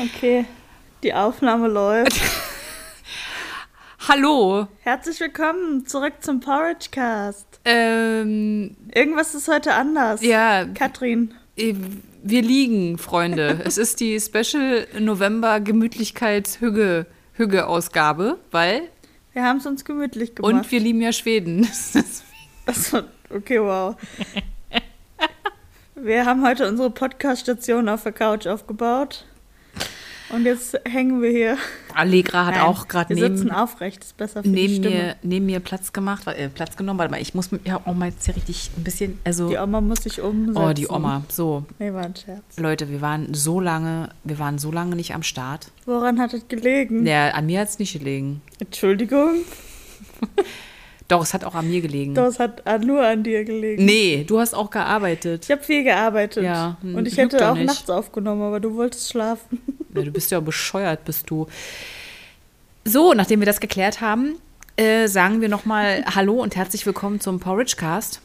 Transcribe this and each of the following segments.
Okay, die Aufnahme läuft. Hallo. Herzlich willkommen zurück zum Porridge Cast. Ähm, Irgendwas ist heute anders. ja, Katrin. äh, wir liegen, Freunde. es ist die Special November Gemütlichkeits-Hüge Hüge Ausgabe, weil Wir haben es uns gemütlich gemacht. und wir lieben ja Schweden. Achso, okay, wow. Wir haben heute unsere Podcast-Station auf der Couch aufgebaut. Und jetzt hängen wir hier. Allegra hat Nein, auch gerade Wir sitzen neben, aufrecht, ist besser für die neben, mir, neben mir Platz gemacht, äh, Platz genommen. Warte mal, ich muss mit auch mal jetzt hier richtig ein bisschen, also Die Oma muss sich umsetzen. oh die Oma. So, Nee, war ein Scherz. Leute, wir waren so lange, wir waren so lange nicht am Start. Woran hat es gelegen? Ja, an mir hat es nicht gelegen. Entschuldigung, Doch, es hat auch an mir gelegen. das hat nur an dir gelegen. Nee, du hast auch gearbeitet. Ich habe viel gearbeitet. Ja, hm, und ich hätte doch auch nicht. nachts aufgenommen, aber du wolltest schlafen. Ja, du bist ja bescheuert, bist du. So, nachdem wir das geklärt haben, äh, sagen wir nochmal Hallo und herzlich willkommen zum Porridge Cast.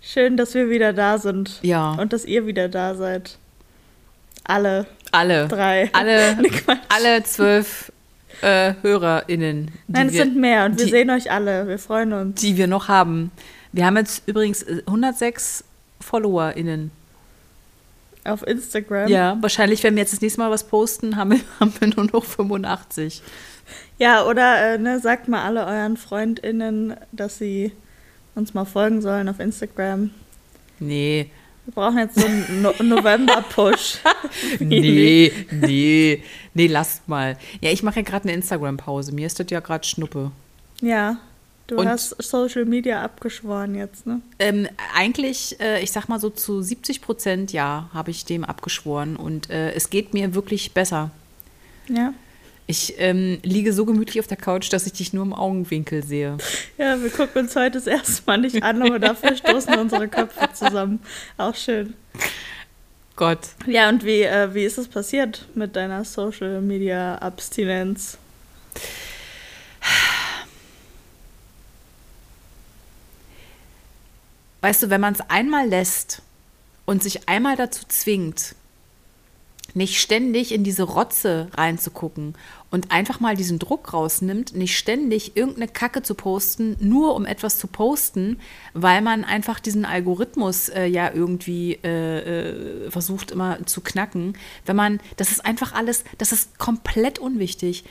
Schön, dass wir wieder da sind. Ja. Und dass ihr wieder da seid. Alle Alle. drei. Alle, Nee, alle zwölf äh, HörerInnen, Nein, es wir, sind mehr und wir die- sehen euch alle. Wir freuen uns. die wir noch haben. Wir haben jetzt übrigens äh, 106 FollowerInnen. Auf Instagram. Ja, wahrscheinlich, wenn wir jetzt das nächste Mal was posten, haben wir, haben wir nur noch 85. Ja, oder äh, ne, sagt mal alle euren FreundInnen, dass sie uns mal folgen sollen auf Instagram. Nee, Wir brauchen jetzt so einen no November-Push. Nee, nee, nee, lasst mal. Ja, ich mache ja gerade eine Instagram-Pause. Mir ist das ja gerade Schnuppe. Ja, du Und- hast Social Media abgeschworen jetzt, ne? Ähm, eigentlich, äh, ich sag mal so zu 70 Prozent, ja, habe ich dem abgeschworen. Und äh, es geht mir wirklich besser. Ja. Ich ähm, liege so gemütlich auf der Couch, dass ich dich nur im Augenwinkel sehe. Ja, wir gucken uns heute das erste Mal nicht an, aber dafür stoßen unsere Köpfe zusammen. Auch schön. Gott. Ja, und wie, äh, wie ist es passiert mit deiner Social Media Abstinenz? Weißt du, wenn man es einmal lässt und sich einmal dazu zwingt, nicht ständig in diese Rotze reinzugucken und einfach mal diesen Druck rausnimmt, nicht ständig irgendeine Kacke zu posten, nur um etwas zu posten, weil man einfach diesen Algorithmus äh, ja irgendwie äh, äh, versucht immer zu knacken. Wenn man, das ist einfach alles, das ist komplett unwichtig.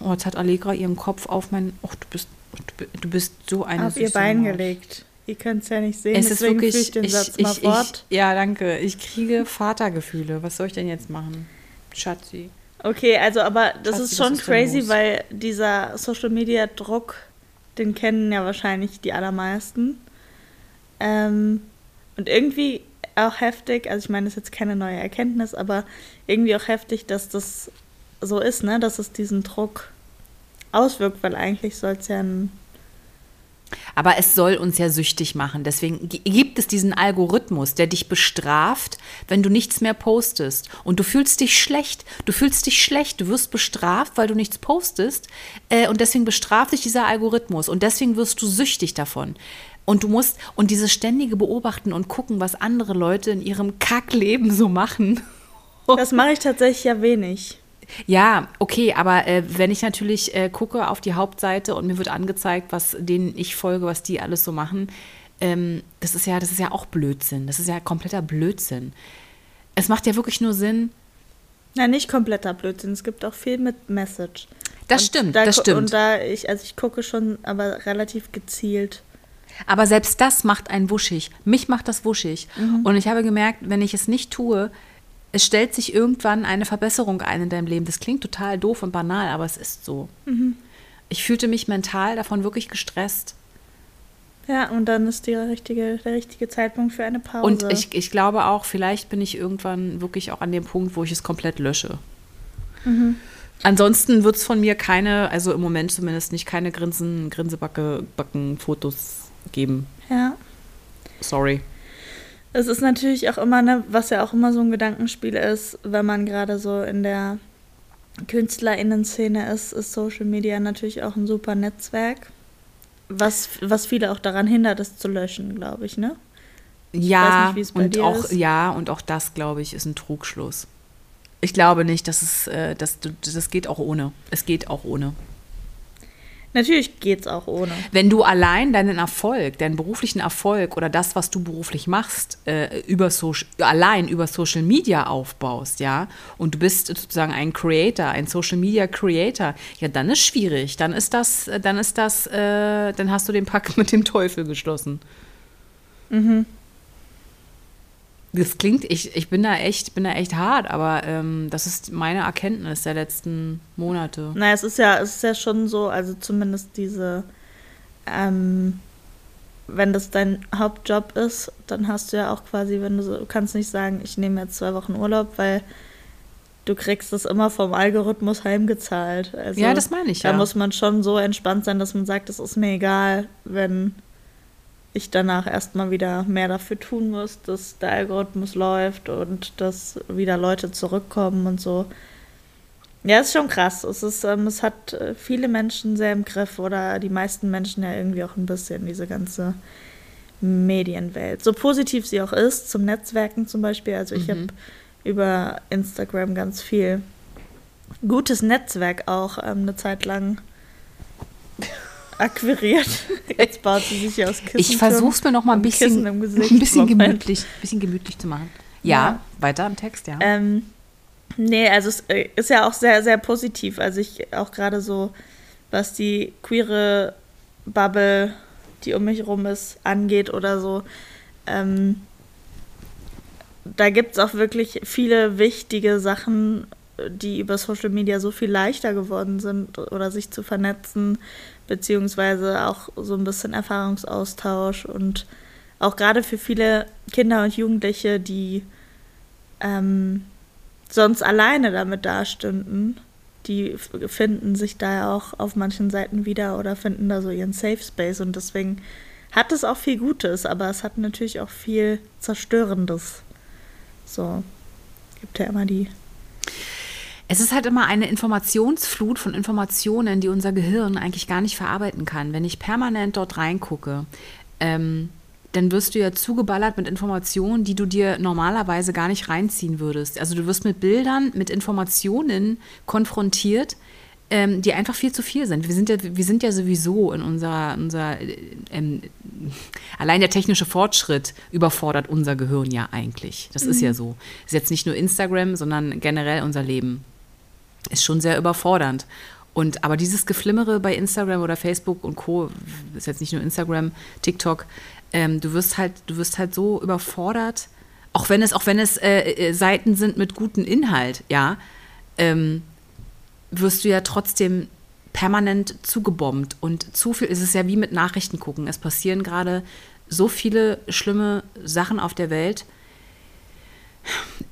Oh, jetzt hat Allegra ihren Kopf auf mein, oh, du bist, du, du bist so eine Auf ihr Bein gelegt. Ihr könnt es ja nicht sehen, Es deswegen führe wirklich, ich den ich, Satz ich, mal ich, fort. ja, danke. Ich kriege Vatergefühle. Was soll ich denn jetzt machen? Schatzi. Okay, also aber das Schatzi, ist schon ist crazy, weil dieser Social Media Druck, den kennen ja wahrscheinlich die allermeisten. Ähm, und irgendwie auch heftig, also ich meine, das ist jetzt keine neue Erkenntnis, aber irgendwie auch heftig, dass das so ist, ne, dass es diesen Druck auswirkt, weil eigentlich soll es ja ein Aber es soll uns ja süchtig machen. Deswegen gi- gibt es diesen Algorithmus, der dich bestraft, wenn du nichts mehr postest. Und du fühlst dich schlecht. Du fühlst dich schlecht. Du wirst bestraft, weil du nichts postest. Äh, und deswegen bestraft dich dieser Algorithmus. Und deswegen wirst du süchtig davon. Und du musst, und dieses ständige Beobachten und gucken, was andere Leute in ihrem Kackleben so machen. Das mache ich tatsächlich ja wenig. Ja, okay, aber äh, wenn ich natürlich äh, gucke auf die Hauptseite und mir wird angezeigt, was denen ich folge, was die alles so machen, ähm, das ist ja, das ist ja auch Blödsinn. Das ist ja kompletter Blödsinn. Es macht ja wirklich nur Sinn. Na, nicht kompletter Blödsinn. Es gibt auch viel mit Message. Das Und stimmt, da das stimmt. Und da ich, also ich gucke schon, aber relativ gezielt. Aber selbst das macht einen wuschig. Mich macht das wuschig. Und ich habe gemerkt, wenn ich es nicht tue, es stellt sich irgendwann eine Verbesserung ein in deinem Leben. Das klingt total doof und banal, aber es ist so. Ich fühlte mich mental davon wirklich gestresst. Ja, und dann ist die richtige, der richtige Zeitpunkt für eine Pause. Und ich, ich glaube auch, vielleicht bin ich irgendwann wirklich auch an dem Punkt, wo ich es komplett lösche. Ansonsten wird es von mir keine, also im Moment zumindest nicht, keine Grinsen, Grinsebacke-Backen-Fotos geben. ja. Sorry. Es ist natürlich auch immer, ne, was ja auch immer so ein Gedankenspiel ist, wenn man gerade so in der KünstlerInnen-Szene ist, ist Social Media natürlich auch ein super Netzwerk. Was, was viele auch daran hindert, es zu löschen, glaube ich, ne? Ja, nicht, es bei und auch, ist. ja, und auch das, glaube ich, ist ein Trugschluss. Ich glaube nicht, dass es, äh, dass, du- das geht auch ohne. Es geht auch ohne. Natürlich geht's auch ohne. Wenn du allein deinen Erfolg, deinen beruflichen Erfolg oder das, was du beruflich machst, äh, über Social, allein über Social Media aufbaust, ja, und du bist sozusagen ein Creator, ein Social Media Creator, ja, dann ist schwierig. Dann ist das, dann ist das, äh, dann hast du den Pakt mit dem Teufel geschlossen. Das klingt, ich, ich bin da echt, bin da echt hart, aber ähm, das ist meine Erkenntnis der letzten Monate. Naja, es ist ja, es ist ja schon so, also zumindest diese, ähm, wenn das dein Hauptjob ist, dann hast du ja auch quasi, wenn du so, du kannst nicht sagen, ich nehme jetzt zwei Wochen Urlaub, weil du kriegst das immer vom Algorithmus heimgezahlt. Also, Ja, das meine ich, Da ja. muss man schon so entspannt sein, dass man sagt, es ist mir egal, wenn ich danach erstmal wieder mehr dafür tun muss, dass der Algorithmus läuft und dass wieder Leute zurückkommen und so. Ja, ist schon krass. Es, ist, ähm, es hat äh, viele Menschen sehr im Griff oder die meisten Menschen ja irgendwie auch ein bisschen, diese ganze Medienwelt. So positiv sie auch ist, zum Netzwerken zum Beispiel. Also ich habe über Instagram ganz viel gutes Netzwerk auch ähm, eine Zeit lang akquiriert. Jetzt baut sie sich aus Kissen. Ich versuche es mir noch mal ein bisschen, ein bisschen gemütlich, bisschen gemütlich zu machen. Ja, Ja. weiter im Text, ja. Ähm, nee, also es äh, ist ja auch sehr, sehr positiv. Also ich auch gerade so, was die queere Bubble, die um mich rum ist, angeht oder so. Ähm, da gibt es auch wirklich viele wichtige Sachen, die über Social Media so viel leichter geworden sind oder sich zu vernetzen, beziehungsweise auch so ein bisschen Erfahrungsaustausch und auch gerade für viele Kinder und Jugendliche, die ähm, sonst alleine damit dastünden, die finden sich da ja auch auf manchen Seiten wieder oder finden da so ihren Safe Space und deswegen hat es auch viel Gutes, aber es hat natürlich auch viel Zerstörendes. So, gibt ja immer die. Es ist halt immer eine Informationsflut von Informationen, die unser Gehirn eigentlich gar nicht verarbeiten kann. Wenn ich permanent dort reingucke, ähm, dann wirst du ja zugeballert mit Informationen, die du dir normalerweise gar nicht reinziehen würdest. Also du wirst mit Bildern, mit Informationen konfrontiert, ähm, die einfach viel zu viel sind. Wir sind ja, wir sind ja sowieso in unserer, unserer äh, ähm, allein der technische Fortschritt überfordert unser Gehirn ja eigentlich. Das ist ja so. Ist jetzt nicht nur Instagram, sondern generell unser Leben ist schon sehr überfordernd. Und aber dieses Geflimmere bei Instagram oder Facebook und Co. ist jetzt nicht nur Instagram, TikTok. Ähm, du wirst halt, du wirst halt so überfordert, auch wenn es, auch wenn es äh, äh, Seiten sind mit gutem Inhalt, ja, ähm, wirst du ja trotzdem permanent zugebombt und zu viel. Es ist ja wie mit Nachrichten gucken. Es passieren gerade so viele schlimme Sachen auf der Welt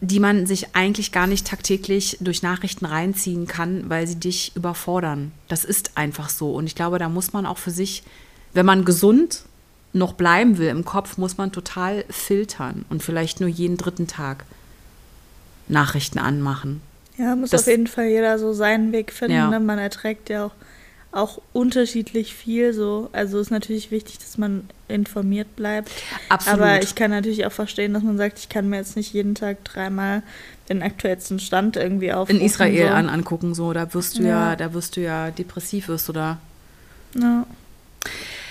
die man sich eigentlich gar nicht tagtäglich durch Nachrichten reinziehen kann, weil sie dich überfordern. Das ist einfach so. Und ich glaube, da muss man auch für sich, wenn man gesund noch bleiben will im Kopf, muss man total filtern und vielleicht nur jeden dritten Tag Nachrichten anmachen. Ja, muss Das- auf jeden Fall jeder so seinen Weg finden. Ja. Ne? Man erträgt ja auch, auch unterschiedlich viel. So. Also ist natürlich wichtig, dass man informiert bleibt. Absolut. Aber ich kann natürlich auch verstehen, dass man sagt, ich kann mir jetzt nicht jeden Tag dreimal den aktuellsten Stand irgendwie aufrufen. in Israel so. an, angucken, so, da wirst du ja. Ja. da wirst du ja depressiv wirst da. Ja.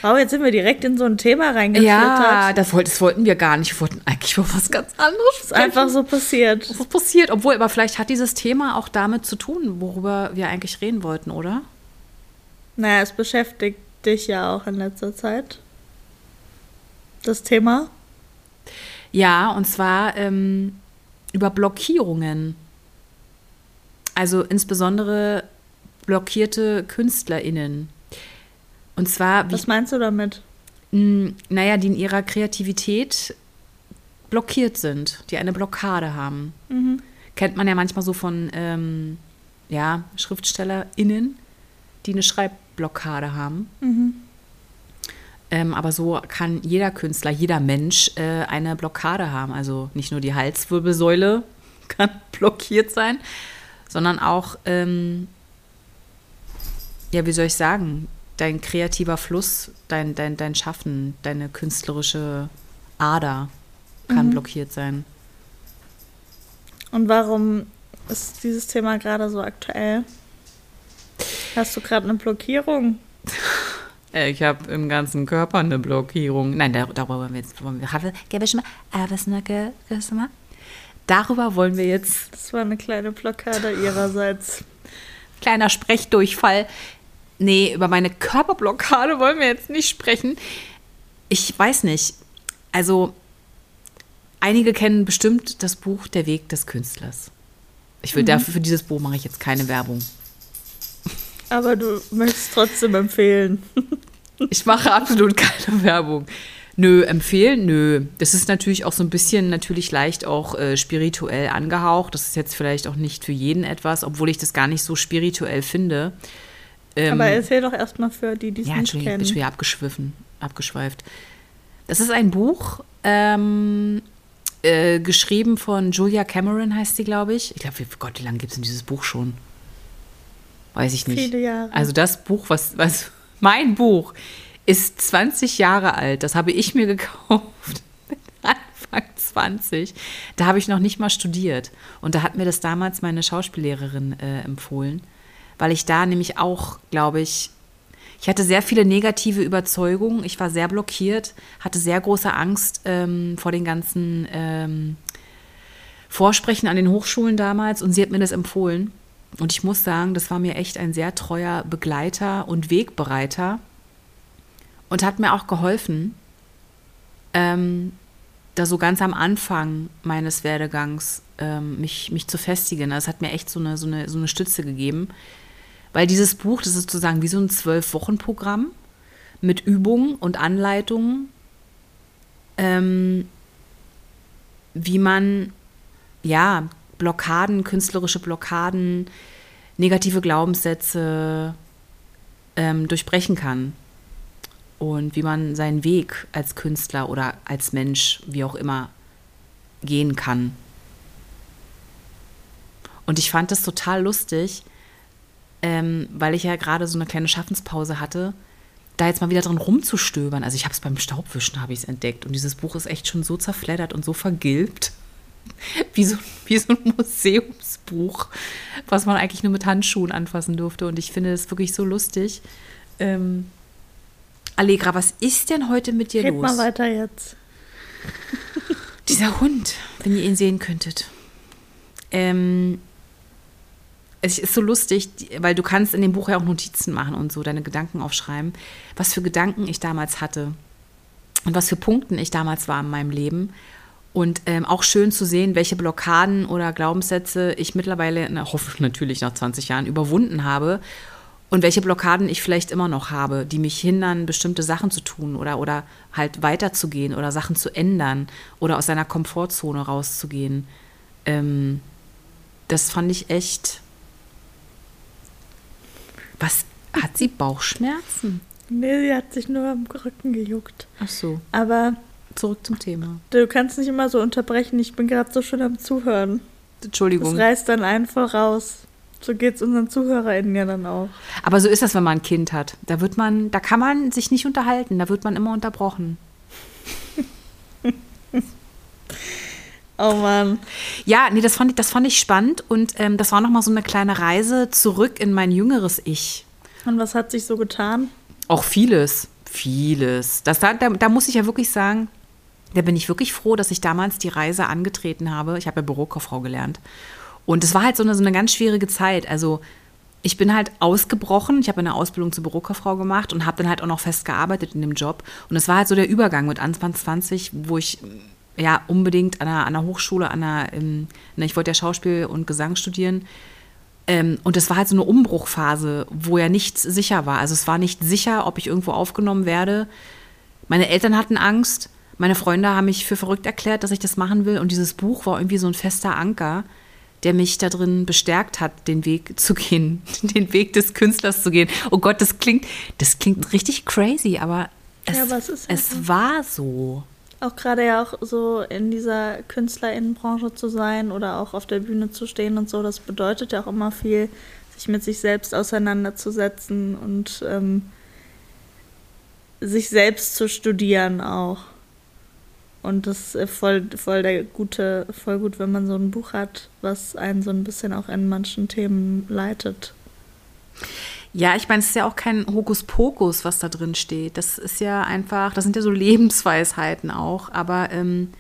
Wow, jetzt sind wir direkt in so ein Thema reingeflittert. Ja, das, wollt, das wollten wir gar nicht. Wir wollten eigentlich über was ganz anderes ist einfach so passiert. Das ist passiert, obwohl, aber vielleicht hat dieses Thema auch damit zu tun, worüber wir eigentlich reden wollten, oder? Naja, es beschäftigt dich ja auch in letzter Zeit. Das Thema. Ja, und zwar ähm, über Blockierungen. Also insbesondere blockierte KünstlerInnen. Und zwar, wie, Was meinst du damit? mh, naja, die in ihrer Kreativität blockiert sind, die eine Blockade haben. Kennt man ja manchmal so von ähm, ja, SchriftstellerInnen, die eine Schreibblockade haben. Ähm, aber so kann jeder Künstler, jeder Mensch äh, eine Blockade haben. Also nicht nur die Halswirbelsäule kann blockiert sein, sondern auch, ähm, ja, wie soll ich sagen, dein kreativer Fluss, dein, dein, dein Schaffen, deine künstlerische Ader kann blockiert sein. Und warum ist dieses Thema gerade so aktuell? Hast du gerade eine Blockierung? Äh, ich habe im ganzen Körper eine Blockierung. Nein, darüber wollen wir jetzt. Wollen wir, darüber wollen wir jetzt. Das war eine kleine Blockade ihrerseits. Kleiner Sprechdurchfall. Nee, über meine Körperblockade wollen wir jetzt nicht sprechen. Ich weiß nicht. Also, einige kennen bestimmt das Buch Der Weg des Künstlers. Ich will mhm. dafür, für dieses Buch mache ich jetzt keine Werbung. Aber du möchtest trotzdem empfehlen. ich mache absolut keine Werbung. Nö, empfehlen? Nö. Das ist natürlich auch so ein bisschen natürlich leicht auch äh, spirituell angehaucht. Das ist jetzt vielleicht auch nicht für jeden etwas, obwohl ich das gar nicht so spirituell finde. Ähm, Aber erzähl doch erstmal für die, die es ja, nicht kennen. Ja, bin wieder abgeschwiffen, abgeschweift. Das ist ein Buch, ähm, äh, geschrieben von Julia Cameron heißt sie, glaube ich. Ich glaube, Gott, wie lange gibt es denn dieses Buch schon? Weiß ich nicht. Viele Jahre. Also das Buch, was, was mein Buch ist 20 Jahre alt. Das habe ich mir gekauft Anfang 20. Da habe ich noch nicht mal studiert. Und da hat mir das damals meine Schauspiellehrerin äh, empfohlen, weil ich da nämlich auch, glaube ich, ich hatte sehr viele negative Überzeugungen. Ich war sehr blockiert, hatte sehr große Angst ähm, vor den ganzen ähm, Vorsprechen an den Hochschulen damals und sie hat mir das empfohlen. Und ich muss sagen, das war mir echt ein sehr treuer Begleiter und Wegbereiter und hat mir auch geholfen, ähm, da so ganz am Anfang meines Werdegangs ähm, mich, mich zu festigen. Das hat mir echt so eine, so, eine, so eine Stütze gegeben. Weil dieses Buch, das ist sozusagen wie so ein Zwölf-Wochen-Programm mit Übungen und Anleitungen, ähm, wie man ja Blockaden, künstlerische Blockaden, negative Glaubenssätze ähm, durchbrechen kann. Und wie man seinen Weg als Künstler oder als Mensch, wie auch immer, gehen kann. Und ich fand das total lustig, ähm, weil ich ja gerade so eine kleine Schaffenspause hatte, da jetzt mal wieder drin rumzustöbern. Also ich habe es beim Staubwischen habe ich es entdeckt und dieses Buch ist echt schon so zerfleddert und so vergilbt, wie so, wie so ein Museumsbuch, was man eigentlich nur mit Handschuhen anfassen durfte. Und ich finde es wirklich so lustig. Ähm, Allegra, was ist denn heute mit dir Red los? mal weiter jetzt. Dieser Hund, wenn ihr ihn sehen könntet. Ähm, es ist so lustig, weil du kannst in dem Buch ja auch Notizen machen und so deine Gedanken aufschreiben, was für Gedanken ich damals hatte und was für Punkten ich damals war in meinem Leben. Und ähm, auch schön zu sehen, welche Blockaden oder Glaubenssätze ich mittlerweile, na, hoffe natürlich nach 20 Jahren, überwunden habe und welche Blockaden ich vielleicht immer noch habe, die mich hindern, bestimmte Sachen zu tun oder, oder halt weiterzugehen oder Sachen zu ändern oder aus seiner Komfortzone rauszugehen. Ähm, das fand ich echt was? Hat sie Bauchschmerzen? Nee, sie hat sich nur am Rücken gejuckt. Ach so. Aber. Zurück zum Thema. Du kannst nicht immer so unterbrechen. Ich bin gerade so schön am Zuhören. Entschuldigung. Das reißt dann einfach raus. So geht es unseren ZuhörerInnen ja dann auch. Aber so ist das, wenn man ein Kind hat. Da wird man, da kann man sich nicht unterhalten, da wird man immer unterbrochen. oh Mann. Ja, nee, das fand ich, das fand ich spannend und ähm, das war nochmal so eine kleine Reise zurück in mein jüngeres Ich. Und was hat sich so getan? Auch vieles, vieles. Das, da, da, da muss ich ja wirklich sagen, da bin ich wirklich froh, dass ich damals die Reise angetreten habe. Ich habe ja Bürokauffrau gelernt. Und es war halt so eine, so eine ganz schwierige Zeit. Also ich bin halt ausgebrochen. Ich habe eine Ausbildung zur Bürokauffrau gemacht und habe dann halt auch noch fest gearbeitet in dem Job. Und es war halt so der Übergang mit Anfang 20, wo ich ja unbedingt an einer, an einer Hochschule, an einer, ähm, ich wollte ja Schauspiel und Gesang studieren. Ähm, und es war halt so eine Umbruchphase, wo ja nichts sicher war. Also es war nicht sicher, ob ich irgendwo aufgenommen werde. Meine Eltern hatten Angst. Meine Freunde haben mich für verrückt erklärt, dass ich das machen will. Und dieses Buch war irgendwie so ein fester Anker, der mich da drin bestärkt hat, den Weg zu gehen, den Weg des Künstlers zu gehen. Oh Gott, das klingt, das klingt richtig crazy, aber es, ja, aber es, es halt war so. Auch gerade ja auch so in dieser KünstlerInnenbranche zu sein oder auch auf der Bühne zu stehen und so, das bedeutet ja auch immer viel, sich mit sich selbst auseinanderzusetzen und ähm, sich selbst zu studieren auch. Und das ist voll, voll der gute, voll gut, wenn man so ein Buch hat, was einen so ein bisschen auch in manchen Themen leitet. Ja, ich meine, es ist ja auch kein Hokuspokus, was da drin steht. Das ist ja einfach, das sind ja so Lebensweisheiten auch. Aber ähm,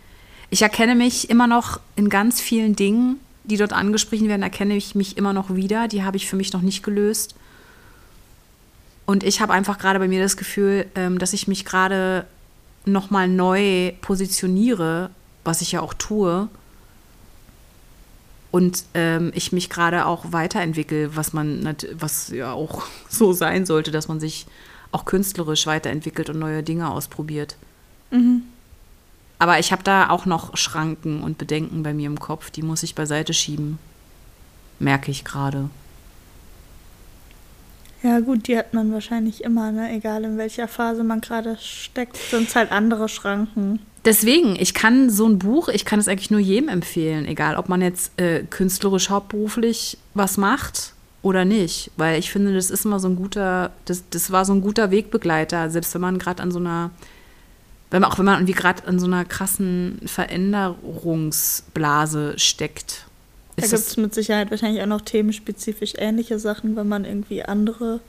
ich erkenne mich immer noch in ganz vielen Dingen, die dort angesprochen werden, erkenne ich mich immer noch wieder. Die habe ich für mich noch nicht gelöst. Und ich habe einfach gerade bei mir das Gefühl, ähm, dass ich mich gerade nochmal neu positioniere, was ich ja auch tue. Und ähm, ich mich gerade auch weiterentwickle, was man, was ja auch so sein sollte, dass man sich auch künstlerisch weiterentwickelt und neue Dinge ausprobiert. Mhm. Aber ich habe da auch noch Schranken und Bedenken bei mir im Kopf, die muss ich beiseite schieben. Merke ich gerade. Ja, gut, die hat man wahrscheinlich immer, ne? Egal in welcher Phase man gerade steckt, sind es halt andere Schranken. Deswegen, ich kann so ein Buch, ich kann es eigentlich nur jedem empfehlen, egal ob man jetzt äh, künstlerisch hauptberuflich was macht oder nicht. Weil ich finde, das ist immer so ein guter, das, das war so ein guter Wegbegleiter, selbst wenn man gerade an so einer, wenn man auch wenn man irgendwie gerade an so einer krassen Veränderungsblase steckt da gibt es mit Sicherheit wahrscheinlich auch noch themenspezifisch ähnliche Sachen, wenn man irgendwie andere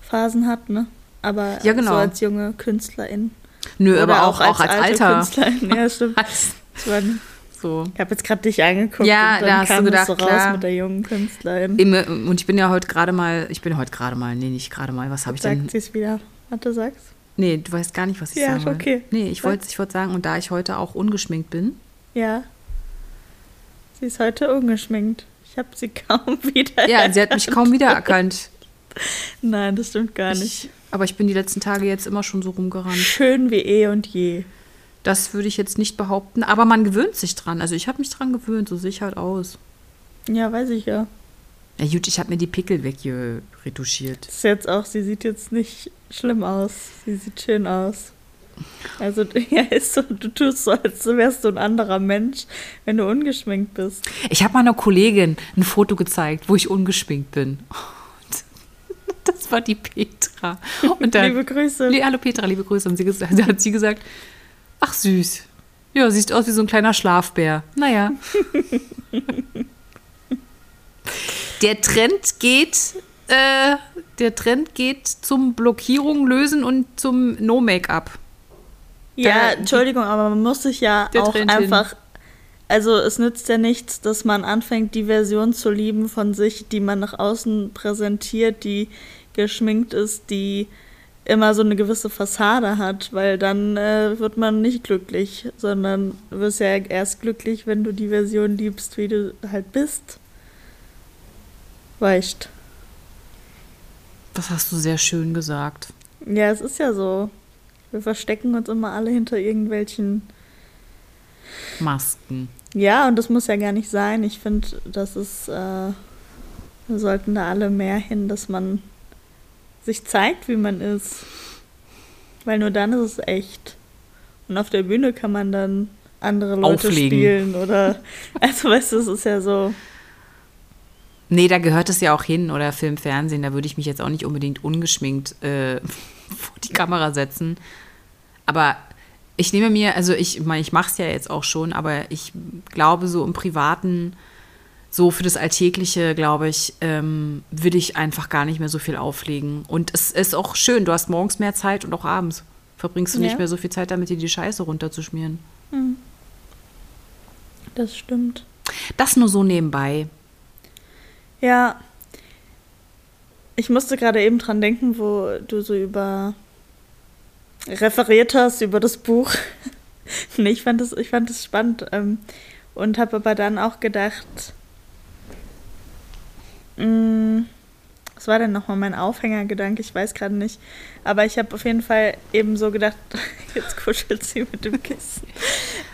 Phasen hat, ne? Aber ja, genau. so als junge Künstlerin. Nö, Oder aber auch, auch als, als alter. Künstlerin. Ja, stimmt. so. Ich habe jetzt gerade dich angeguckt ja, und dann da hast kam du gedacht, so raus klar. mit der jungen Künstlerin. Und ich bin ja heute gerade mal, ich bin heute gerade mal, nee, nicht gerade mal, was habe ich denn? Sagt sie es wieder. Warte, sag's. Nee, du weißt gar nicht, was ich ja, sage. Ja, okay. Nee, ich wollte ich wollt sagen, und da ich heute auch ungeschminkt bin. Ja. Sie ist heute ungeschminkt. Ich habe sie kaum wieder. Ja, sie hat mich kaum wiedererkannt. Nein, das stimmt gar nicht. Ich, aber ich bin die letzten Tage jetzt immer schon so rumgerannt. Schön wie eh und je. Das würde ich jetzt nicht behaupten, aber man gewöhnt sich dran. Also ich habe mich dran gewöhnt, so sehe ich halt aus. Ja, weiß ich ja. Ja gut, ich habe mir die Pickel weggeretuschiert. Das ist jetzt auch, sie sieht jetzt nicht schlimm aus. Sie sieht schön aus. Also, ja, ist so, du tust so, als wärst du ein anderer Mensch, wenn du ungeschminkt bist. Ich habe meiner Kollegin ein Foto gezeigt, wo ich ungeschminkt bin. das war die Petra. Und dann, liebe Grüße. Nee, hallo Petra, liebe Grüße. Und sie gesagt, hat sie gesagt, ach süß. Ja, siehst aus wie so ein kleiner Schlafbär. Naja. der Trend geht, äh, der Trend geht zum Blockierung lösen und zum No-Make-up. Ja, Entschuldigung, aber man muss sich ja auch einfach. Hin. Also es nützt ja nichts, dass man anfängt, die Version zu lieben von sich, die man nach außen präsentiert, die geschminkt ist, die immer so eine gewisse Fassade hat, weil dann äh, wird man nicht glücklich, sondern du wirst ja erst glücklich, wenn du die Version liebst, wie du halt bist. Weicht. Das hast du sehr schön gesagt. Ja, es ist ja so. Wir verstecken uns immer alle hinter irgendwelchen Masken. Ja, und das muss ja gar nicht sein. Ich finde, das ist, äh, wir sollten da alle mehr hin, dass man sich zeigt, wie man ist. Weil nur dann ist es echt. Und auf der Bühne kann man dann andere Leute Auflegen. spielen oder, also weißt du, es ist ja so. Nee, da gehört es ja auch hin oder Film, Fernsehen, da würde ich mich jetzt auch nicht unbedingt ungeschminkt äh, vor die Kamera setzen. Aber ich nehme mir, also ich meine, ich mache es ja jetzt auch schon, aber ich glaube, so im Privaten, so für das Alltägliche, glaube ich, ähm, will ich einfach gar nicht mehr so viel auflegen. Und es ist auch schön, du hast morgens mehr Zeit und auch abends verbringst du ja. nicht mehr so viel Zeit damit, dir die Scheiße runterzuschmieren. Hm. Das stimmt. Das nur so nebenbei. Ja. Ich musste gerade eben dran denken, wo du so über referiert hast über das Buch. nee, ich fand das, ich fand das spannend ähm, und habe aber dann auch gedacht, mh, mm, was war denn nochmal mein Aufhängergedanke? Ich weiß gerade nicht. Aber ich habe auf jeden Fall eben so gedacht, jetzt kuschelt sie mit dem Kissen.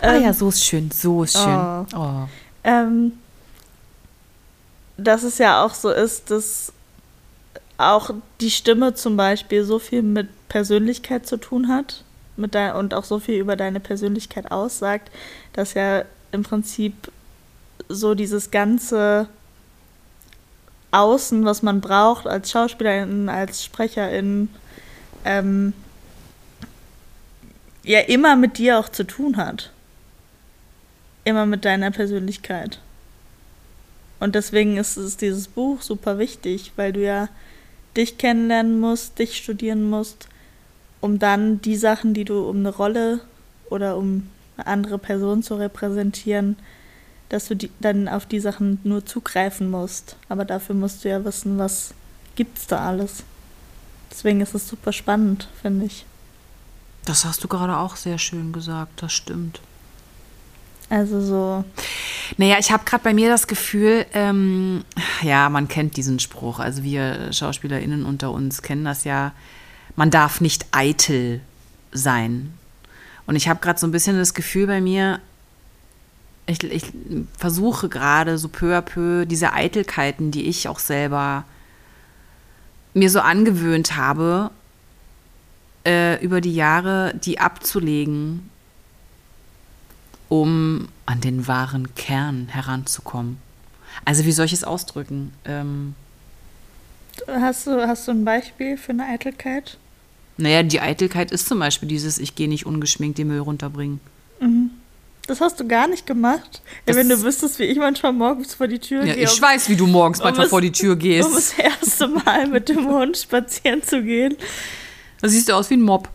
ah ähm, ja, so ist schön, so ist schön. Oh. Oh. Ähm, dass es ja auch so ist, dass auch die Stimme zum Beispiel so viel mit Persönlichkeit zu tun hat mit dein, und auch so viel über deine Persönlichkeit aussagt, dass ja im Prinzip so dieses ganze Außen, was man braucht als Schauspielerin, als Sprecherin, ähm, ja immer mit dir auch zu tun hat. Immer mit deiner Persönlichkeit. Und deswegen ist es dieses Buch super wichtig, weil du ja dich kennenlernen musst, dich studieren musst, um dann die Sachen, die du um eine Rolle oder um eine andere Person zu repräsentieren, dass du die, dann auf die Sachen nur zugreifen musst. Aber dafür musst du ja wissen, was gibt's da alles. Deswegen ist es super spannend, finde ich. Das hast du gerade auch sehr schön gesagt, das stimmt. Also so. Naja, ich habe gerade bei mir das Gefühl, ähm, ja, man kennt diesen Spruch. Also wir SchauspielerInnen unter uns kennen das ja. Man darf nicht eitel sein. Und ich habe gerade so ein bisschen das Gefühl bei mir, ich, ich versuche gerade so peu à peu diese Eitelkeiten, die ich auch selber mir so angewöhnt habe, äh, über die Jahre, die abzulegen, um an den wahren Kern heranzukommen. Also wie soll ich es ausdrücken? Ähm, hast, du, hast du ein Beispiel für eine Eitelkeit? Naja, die Eitelkeit ist zum Beispiel dieses, ich gehe nicht ungeschminkt den Müll runterbringen. Mhm. Das hast du gar nicht gemacht. Ja, wenn du wüsstest, wie ich manchmal morgens vor die Tür ja, gehe. Ich um, weiß, wie du morgens um manchmal es, vor die Tür gehst. Um das erste Mal mit dem Hund spazieren zu gehen. Da siehst du aus wie ein Mob.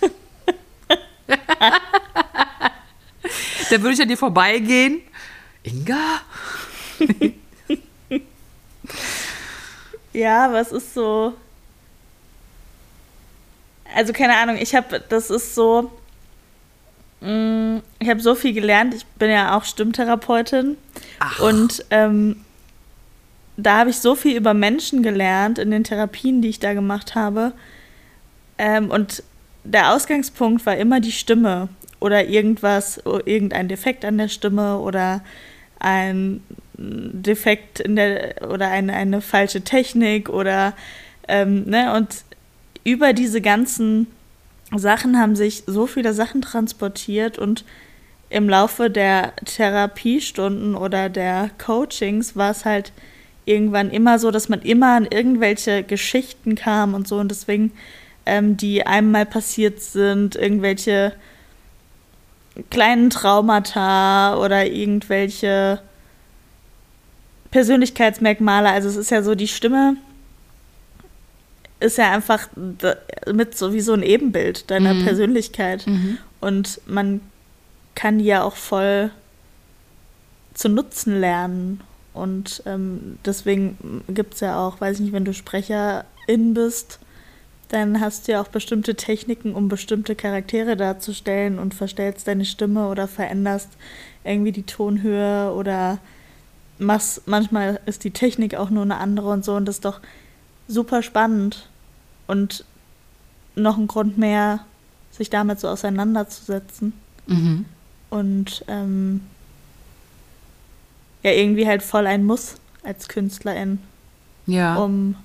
da würde ich an dir vorbeigehen. Inga? ja, aber es ist so. Also keine Ahnung, ich habe, das ist so, mm, ich habe so viel gelernt. Ich bin ja auch Stimmtherapeutin. Ach. Und ähm, da habe ich so viel über Menschen gelernt in den Therapien, die ich da gemacht habe. Ähm, und der Ausgangspunkt war immer die Stimme oder irgendwas, irgendein Defekt an der Stimme oder ein Defekt in der oder eine, eine falsche Technik oder ähm, ne, und über diese ganzen Sachen haben sich so viele Sachen transportiert und im Laufe der Therapiestunden oder der Coachings war es halt irgendwann immer so, dass man immer an irgendwelche Geschichten kam und so und deswegen ähm, die einem mal passiert sind, irgendwelche kleinen Traumata oder irgendwelche Persönlichkeitsmerkmale. Also es ist ja so, die Stimme ist ja einfach mit sowieso ein Ebenbild deiner mhm. Persönlichkeit. Mhm. Und man kann die ja auch voll zu nutzen lernen. Und ähm, deswegen gibt es ja auch, weiß ich nicht, wenn du Sprecherin bist, dann hast du ja auch bestimmte Techniken, um bestimmte Charaktere darzustellen und verstellst deine Stimme oder veränderst irgendwie die Tonhöhe oder machst, manchmal ist die Technik auch nur eine andere und so und das ist doch super spannend und noch ein Grund mehr, sich damit so auseinanderzusetzen. Mhm. Und ähm, ja, irgendwie halt voll ein Muss als Künstlerin. Ja. Um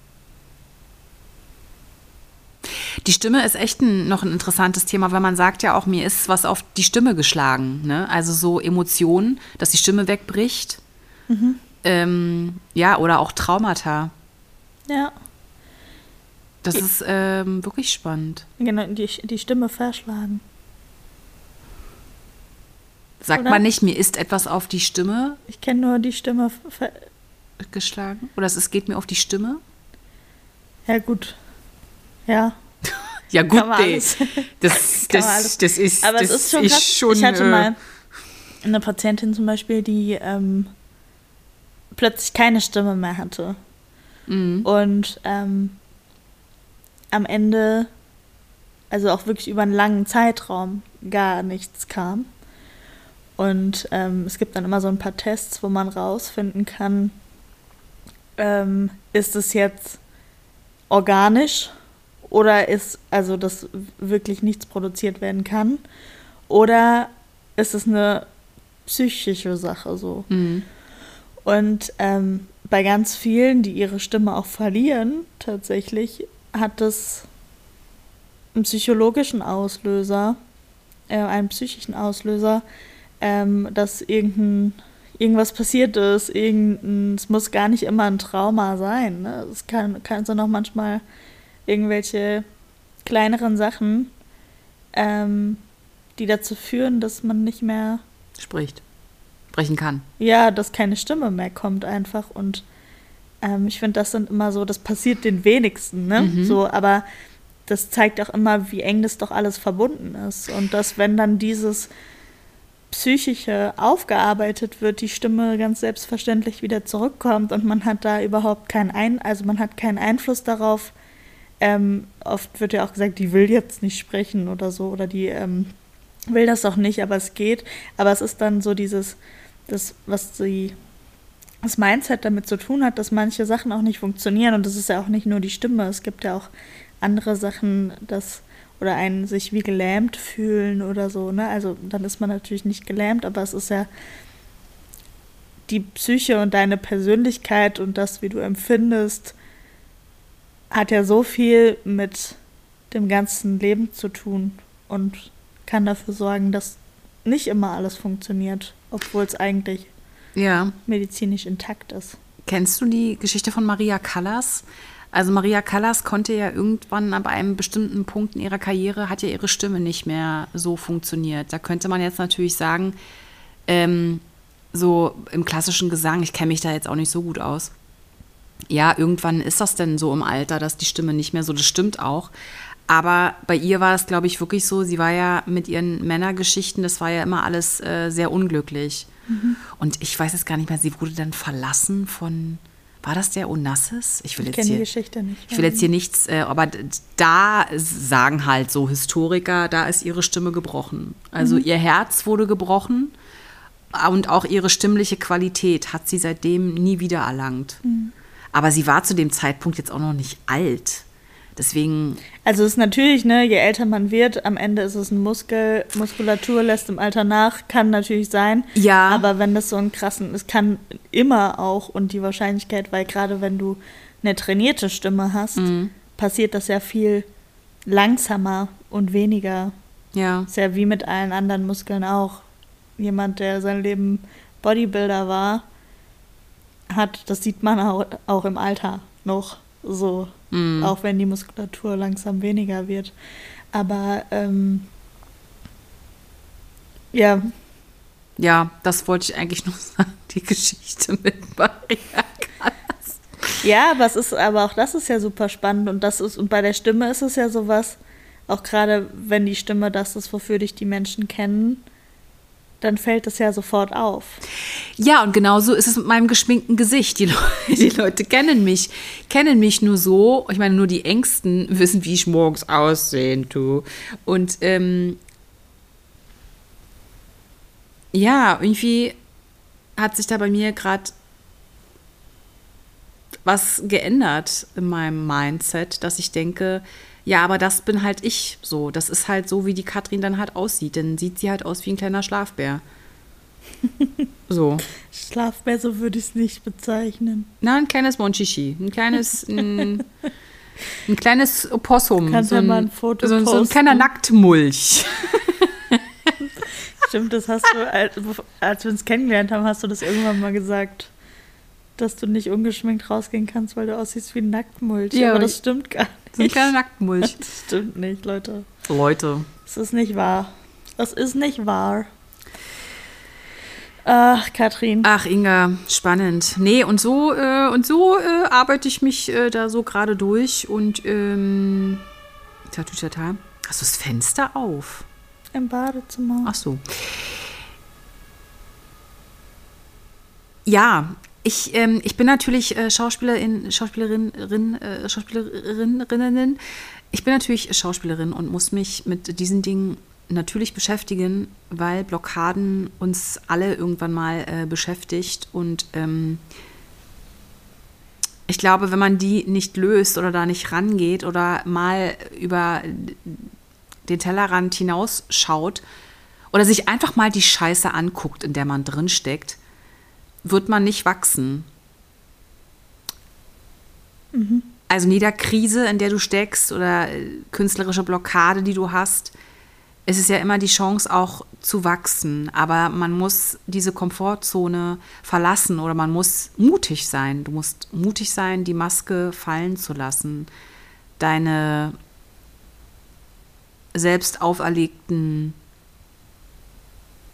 die Stimme ist echt ein, noch ein interessantes Thema, weil man sagt ja auch, mir ist was auf die Stimme geschlagen. Ne? Also so Emotionen, dass die Stimme wegbricht. Mhm. Ähm, ja, oder auch Traumata. Ja. Das ist ähm, wirklich spannend. Genau, die, die Stimme verschlagen. Sagt oder? man nicht, mir ist etwas auf die Stimme? Ich kenne nur die Stimme geschlagen. Oder es geht mir auf die Stimme? Ja, gut. Ja. ja, gut, nee. Das, das, das, ist, Aber das es ist schon, ist schon Ich hatte äh, mal eine Patientin zum Beispiel, die ähm, plötzlich keine Stimme mehr hatte. Mhm. Und ähm, am Ende, also auch wirklich über einen langen Zeitraum, gar nichts kam. Und ähm, es gibt dann immer so ein paar Tests, wo man rausfinden kann, ähm, ist es jetzt organisch oder ist also, dass wirklich nichts produziert werden kann? Oder ist es eine psychische Sache so? Mhm. Und ähm, bei ganz vielen, die ihre Stimme auch verlieren, tatsächlich, hat es einen psychologischen Auslöser, äh, einen psychischen Auslöser, ähm, dass irgendein, irgendwas passiert ist. Irgendein, es muss gar nicht immer ein Trauma sein. Ne? Es kann, kann so noch manchmal irgendwelche kleineren Sachen ähm, die dazu führen, dass man nicht mehr, Spricht. Sprechen kann. ja, dass keine Stimme mehr kommt einfach. Und ähm, ich finde, das sind immer so, das passiert den wenigsten, ne? Mhm. So, aber das zeigt auch immer, wie eng das doch alles verbunden ist. Und dass, wenn dann dieses Psychische aufgearbeitet wird, die Stimme ganz selbstverständlich wieder zurückkommt und man hat da überhaupt keinen Ein also man hat keinen Einfluss darauf. Ähm, oft wird ja auch gesagt, die will jetzt nicht sprechen oder so, oder die ähm, will das auch nicht, aber es geht. Aber es ist dann so dieses, das, was die, das Mindset damit zu tun hat, dass manche Sachen auch nicht funktionieren. Und das ist ja auch nicht nur die Stimme, es gibt ja auch andere Sachen, dass oder einen sich wie gelähmt fühlen oder so, ne? Also dann ist man natürlich nicht gelähmt, aber es ist ja die Psyche und deine Persönlichkeit und das, wie du empfindest, hat ja so viel mit dem ganzen Leben zu tun und kann dafür sorgen, dass nicht immer alles funktioniert, obwohl es eigentlich Ja. medizinisch intakt ist. Kennst du die Geschichte von Maria Callas? Also Maria Callas konnte ja irgendwann ab einem bestimmten Punkt in ihrer Karriere, hat ja ihre Stimme nicht mehr so funktioniert. Da könnte man jetzt natürlich sagen, ähm, so im klassischen Gesang, ich kenne mich da jetzt auch nicht so gut aus. Ja, irgendwann ist das denn so im Alter, dass die Stimme nicht mehr so, das stimmt auch. Aber bei ihr war es, glaube ich, wirklich so, sie war ja mit ihren Männergeschichten, das war ja immer alles äh, sehr unglücklich. Und ich weiß jetzt gar nicht mehr, sie wurde dann verlassen von, war das der Onassis? Ich will Ich jetzt kenne die hier, Geschichte nicht. ich will jetzt hier nichts, äh, aber da sagen halt so Historiker, da ist ihre Stimme gebrochen. Also ihr Herz wurde gebrochen und auch ihre stimmliche Qualität hat sie seitdem nie wieder erlangt. Aber sie war zu dem Zeitpunkt jetzt auch noch nicht alt. Deswegen, Also es ist natürlich, ne, je älter man wird, am Ende ist es ein Muskel, Muskulatur lässt im Alter nach, kann natürlich sein. Ja. Aber wenn das so einen krassen, es kann immer auch und die Wahrscheinlichkeit, weil gerade wenn du eine trainierte Stimme hast, Mhm. passiert das ja viel langsamer und weniger. ja, Ist ja wie mit allen anderen Muskeln auch. Jemand, der sein Leben Bodybuilder war, hat, das sieht man auch, auch im Alter noch so, Mhm. auch wenn die Muskulatur langsam weniger wird. Aber ähm, ja, ja, das wollte ich eigentlich nur sagen, die Geschichte mit Maria Callas. ja, aber es ist, aber auch das ist ja super spannend und das ist, und bei der Stimme ist es ja sowas, auch gerade wenn die Stimme das ist, wofür dich die Menschen kennen, dann fällt es ja sofort auf. Ja, und genauso ist es mit meinem geschminkten Gesicht. Die, Le die Leute kennen mich, kennen mich nur so. Ich meine, nur die Ängsten wissen, wie ich morgens aussehen tue. Und ähm, ja, irgendwie hat sich da bei mir gerade was geändert in meinem Mindset, dass ich denke, ja, aber das bin halt ich so. Das ist halt so, wie die Katrin dann halt aussieht. Dann sieht sie halt aus wie ein kleiner Schlafbär. So. Schlafbär, so würde ich es nicht bezeichnen. Na, ein kleines Monchichi. Ein kleines, ein, ein kleines Opossum. Kannst so ein, mal ein Foto so, so ein kleiner Nacktmulch. Stimmt, das hast du, als wir uns kennengelernt haben, hast du das irgendwann mal gesagt, dass du nicht ungeschminkt rausgehen kannst, weil du aussiehst wie ein Nacktmulch. Ja, aber das stimmt gar So ein nicht. kleiner Nacktmulch. Das stimmt nicht, Leute. Leute. Es ist nicht wahr. Es ist nicht wahr. Ach, Katrin. Ach, Inga, spannend. Nee, und so, äh, und so äh, arbeite ich mich äh, da so gerade durch und ähm, tatütata. Hast du das Fenster auf? Im Badezimmer. Ach so. Ja, ich, ähm, ich bin natürlich äh, Schauspielerin, Schauspielerin, Rin, äh, Schauspielerinnen. Ich bin natürlich Schauspielerin und muss mich mit diesen Dingen natürlich beschäftigen, weil Blockaden uns alle irgendwann mal äh, beschäftigt und ähm, ich glaube, wenn man die nicht löst oder da nicht rangeht oder mal über den Tellerrand hinausschaut oder sich einfach mal die Scheiße anguckt, in der man drin steckt, wird man nicht wachsen. Also in jeder Krise, in der du steckst oder äh, künstlerische Blockade, die du hast, es ist ja immer die Chance auch zu wachsen. Aber man muss diese Komfortzone verlassen oder man muss mutig sein. Du musst mutig sein, die Maske fallen zu lassen. Deine selbst auferlegten,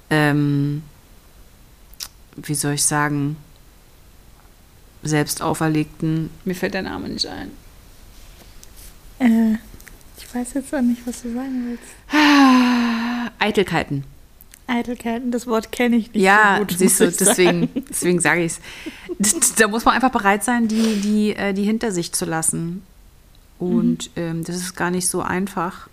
ähm, wie soll ich sagen, selbst auferlegten, mir fällt der Name nicht ein. Äh, ich weiß jetzt auch nicht, was du sagen willst. Eitelkeiten. Eitelkeiten, das Wort kenne ich nicht Ja, so gut. siehst du, deswegen, sagen. deswegen sage ich es. Da muss man einfach bereit sein, die, die, äh, die hinter sich zu lassen. Und ähm, das ist gar nicht so einfach.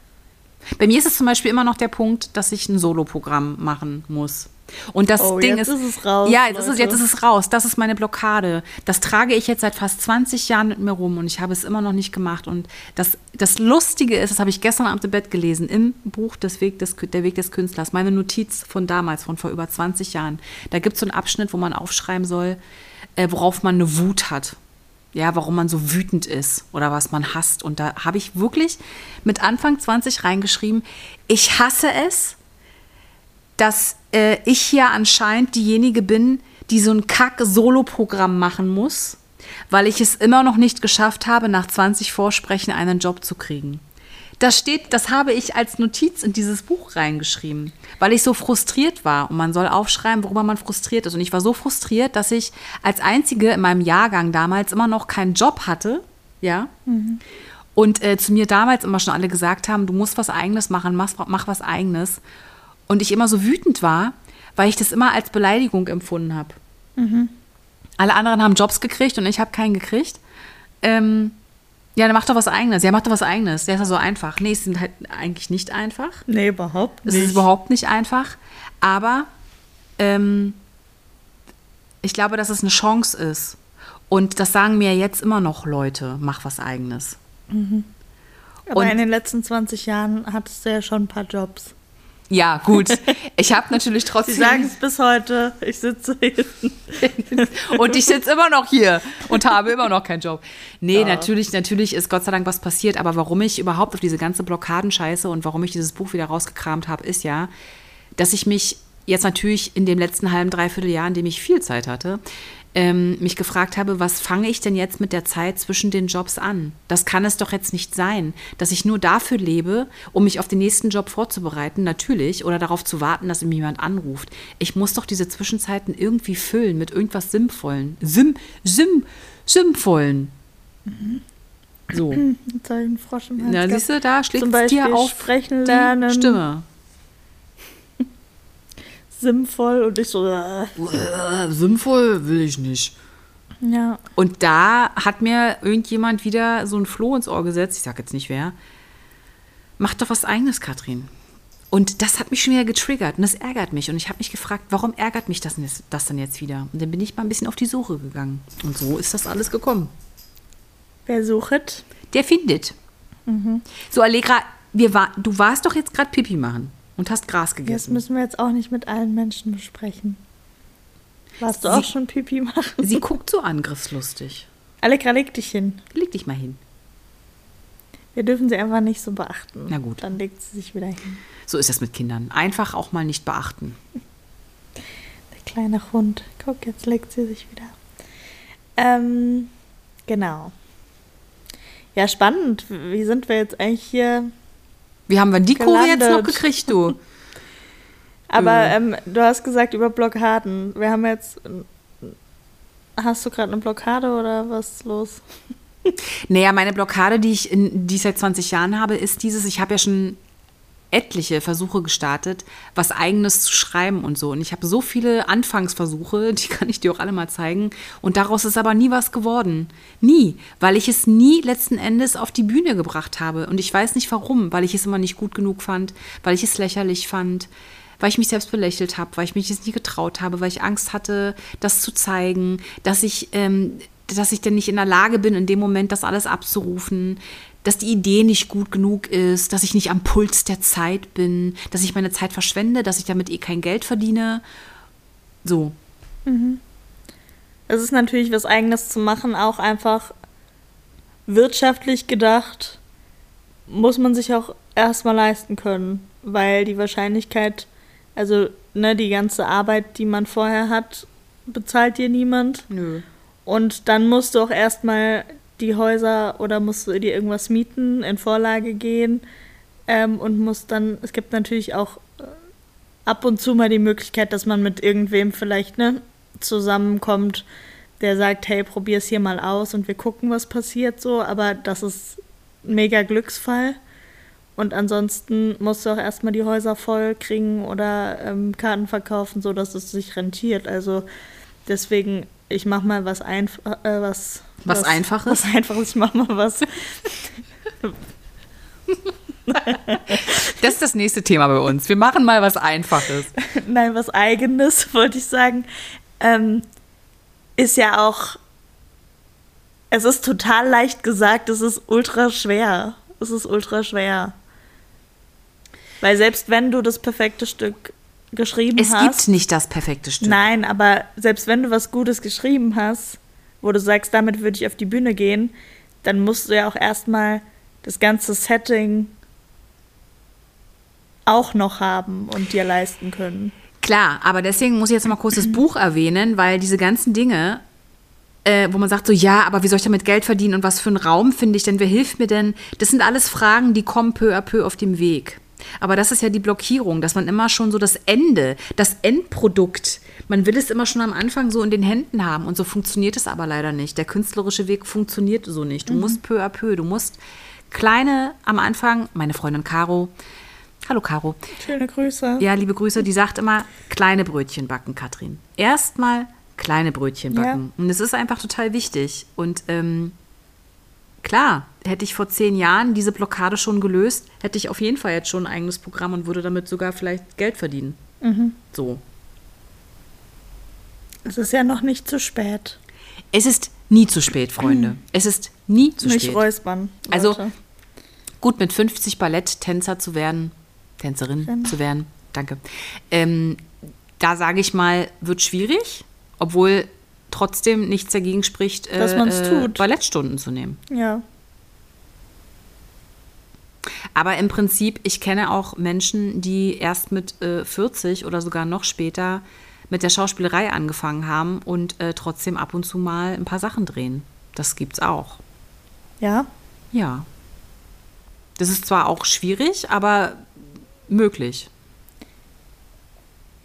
Bei mir ist es zum Beispiel immer noch der Punkt, dass ich ein Soloprogramm machen muss. Und das Oh, Ding jetzt ist, ist es raus, Ja, jetzt ist, es, jetzt ist es raus. Das ist meine Blockade. Das trage ich jetzt seit fast 20 Jahren mit mir rum und ich habe es immer noch nicht gemacht. Und das, das Lustige ist, das habe ich gestern Abend im Bett gelesen, im Buch des Weg des, Der Weg des Künstlers, meine Notiz von damals, von vor über 20 Jahren. Da gibt es so einen Abschnitt, wo man aufschreiben soll, äh, worauf man eine Wut hat. Ja, warum man so wütend ist oder was man hasst. Und da habe ich wirklich mit Anfang 20 reingeschrieben, ich hasse es, dass äh, ich hier anscheinend diejenige bin, die so ein Kack-Solo-Programm machen muss, weil ich es immer noch nicht geschafft habe, nach 20 Vorsprechen einen Job zu kriegen. Das steht, das habe ich als Notiz in dieses Buch reingeschrieben, weil ich so frustriert war. Und man soll aufschreiben, worüber man frustriert ist. Und ich war so frustriert, dass ich als einzige in meinem Jahrgang damals immer noch keinen Job hatte. Ja. Und äh, zu mir damals immer schon alle gesagt haben, du musst was Eigenes machen, mach, mach was Eigenes. Und ich immer so wütend war, weil ich das immer als Beleidigung empfunden habe. Alle anderen haben Jobs gekriegt und ich habe keinen gekriegt. Ähm, ja, dann mach doch was Eigenes. Ja, mach doch was Eigenes. Der ist ja so einfach. Nee, es sind halt eigentlich nicht einfach. Nee, überhaupt Es nicht. ist überhaupt nicht einfach. Aber ähm, ich glaube, dass es eine Chance ist. Und das sagen mir jetzt immer noch Leute, mach was Eigenes. Aber und- in den letzten 20 Jahren hattest du ja schon ein paar Jobs. Ja, gut. Ich habe natürlich Sie trotzdem. sagen es bis heute. Ich sitze hier. und ich sitze immer noch hier und habe immer noch keinen Job. Nee, natürlich, natürlich ist Gott sei Dank was passiert, aber warum ich überhaupt auf diese ganze Blockadenscheiße und warum ich dieses Buch wieder rausgekramt habe, ist ja, dass ich mich jetzt natürlich in dem letzten halben, dreiviertel Jahr, in dem ich viel Zeit hatte, ähm, mich gefragt habe, was fange ich denn jetzt mit der Zeit zwischen den Jobs an? Das kann es doch jetzt nicht sein, dass ich nur dafür lebe, um mich auf den nächsten Job vorzubereiten, natürlich, oder darauf zu warten, dass mir jemand anruft. Ich muss doch diese Zwischenzeiten irgendwie füllen mit irgendwas Sinnvollen. Sim, sim, sinnvollen. So. Jetzt habe ich einen Frosch im Hals. Ja, gehabt. siehst du, da schlägt es dir auf sprechen die lernen. Stimme. Sinnvoll und ich so. Äh. Äh, sinnvoll will ich nicht. Ja. Und da hat mir irgendjemand wieder so ein Floh ins Ohr gesetzt. Ich sag jetzt nicht wer. Mach doch was eigenes, Katrin. Und das hat mich schon wieder getriggert und das ärgert mich. Und ich habe mich gefragt, warum ärgert mich das, denn jetzt- das dann jetzt wieder? Und dann bin ich mal ein bisschen auf die Suche gegangen. Und so ist das alles gekommen. Wer sucht? Der findet. So, Allegra, wir war, du warst doch jetzt gerade Pipi machen und hast Gras Das gegessen. müssen wir jetzt auch nicht mit allen Menschen besprechen. Warst du Sie- auch schon Pipi machen? Sie guckt so angriffslustig. Allegra, leg dich hin. Leg dich mal hin. Wir dürfen sie einfach nicht so beachten. Na gut. Dann legt sie sich wieder hin. So ist das mit Kindern. Einfach auch mal nicht beachten. Der kleine Hund. Guck, jetzt legt sie sich wieder. Ähm, genau. Ja, spannend. Wie sind wir jetzt eigentlich hier? Wie haben wir die Kurve jetzt noch gekriegt, du? Aber Äh. ähm, du hast gesagt über Blockaden. Wir haben jetzt. Hast du gerade eine Blockade oder was ist los? Naja, meine Blockade, die ich, in, die ich seit 20 Jahren habe, ist dieses, ich habe ja schon etliche Versuche gestartet, was eigenes zu schreiben und so. Und ich habe so viele Anfangsversuche, die kann ich dir auch alle mal zeigen. Und daraus ist aber nie was geworden. Nie. Weil ich es nie letzten Endes auf die Bühne gebracht habe. Und ich weiß nicht warum. Weil ich es immer nicht gut genug fand, weil ich es lächerlich fand, weil ich mich selbst belächelt habe, weil ich mich es nie getraut habe, weil ich Angst hatte, das zu zeigen, dass ich, ähm, dass ich denn nicht in der Lage bin, in dem Moment das alles abzurufen, dass die Idee nicht gut genug ist, dass ich nicht am Puls der Zeit bin, dass ich meine Zeit verschwende, dass ich damit eh kein Geld verdiene. So. Es ist natürlich was Eigenes zu machen, auch einfach wirtschaftlich gedacht, muss man sich auch erstmal leisten können, weil die Wahrscheinlichkeit, also ne, die ganze Arbeit, die man vorher hat, bezahlt dir niemand. Nö. Und dann musst du auch erstmal die Häuser oder musst du dir irgendwas mieten, in Vorlage gehen. ähm, und muss dann, es gibt natürlich auch äh, ab und zu mal die Möglichkeit, dass man mit irgendwem vielleicht ne, zusammenkommt, der sagt, hey, probier's hier mal aus und wir gucken, was passiert so, aber das ist ein mega Glücksfall. Und ansonsten musst du auch erstmal die Häuser voll kriegen oder ähm, Karten verkaufen, sodass es sich rentiert. Also deswegen, ich mach mal was einfach, äh, was, was, was Einfaches. Was Einfaches, ich mach mal was. das ist das nächste Thema bei uns. Wir machen mal was Einfaches. Nein, was Eigenes, wollte ich sagen. Ähm, ist ja auch. Es ist total leicht gesagt, es ist ultra schwer. Es ist ultra schwer. Weil selbst wenn du das perfekte Stück geschrieben es hast. Es gibt nicht das perfekte Stück. Nein, aber selbst wenn du was Gutes geschrieben hast, wo du sagst, damit würde ich auf die Bühne gehen, dann musst du ja auch erstmal das ganze Setting auch noch haben und dir leisten können. Klar, aber deswegen muss ich jetzt mal kurz das Buch erwähnen, weil diese ganzen Dinge, äh, wo man sagt so, ja, aber wie soll ich damit Geld verdienen und was für einen Raum finde ich denn, wer hilft mir denn? Das sind alles Fragen, die kommen peu à peu auf dem Weg. Aber das ist ja die Blockierung, dass man immer schon so das Ende, das Endprodukt, man will es immer schon am Anfang so in den Händen haben und so funktioniert es aber leider nicht. Der künstlerische Weg funktioniert so nicht. Du mhm. musst peu à peu, du musst kleine am Anfang, meine Freundin Caro, Hallo Caro. Schöne Grüße. Ja, liebe Grüße. Die sagt immer, kleine Brötchen backen, Katrin. Erstmal kleine Brötchen backen. Ja. Und es ist einfach total wichtig. Und ähm, klar, hätte ich vor zehn Jahren diese Blockade schon gelöst, hätte ich auf jeden Fall jetzt schon ein eigenes Programm und würde damit sogar vielleicht Geld verdienen. Mhm. So. Es ist ja noch nicht zu spät. Es ist nie zu spät, Freunde. Es ist nie zu nicht spät. Nicht räuspern. Also Leute. Also gut mit 50 Balletttänzer zu werden, Tänzerin Schön. zu werden, danke. Ähm, da sage ich mal, wird schwierig, obwohl trotzdem nichts dagegen spricht, äh, Dass äh, tut. Ballettstunden zu nehmen. Ja. Aber im Prinzip, ich kenne auch Menschen, die erst mit äh, 40 oder sogar noch später mit der Schauspielerei angefangen haben und äh, trotzdem ab und zu mal ein paar Sachen drehen. Das gibt's auch. Ja? Ja. Das ist zwar auch schwierig, aber möglich.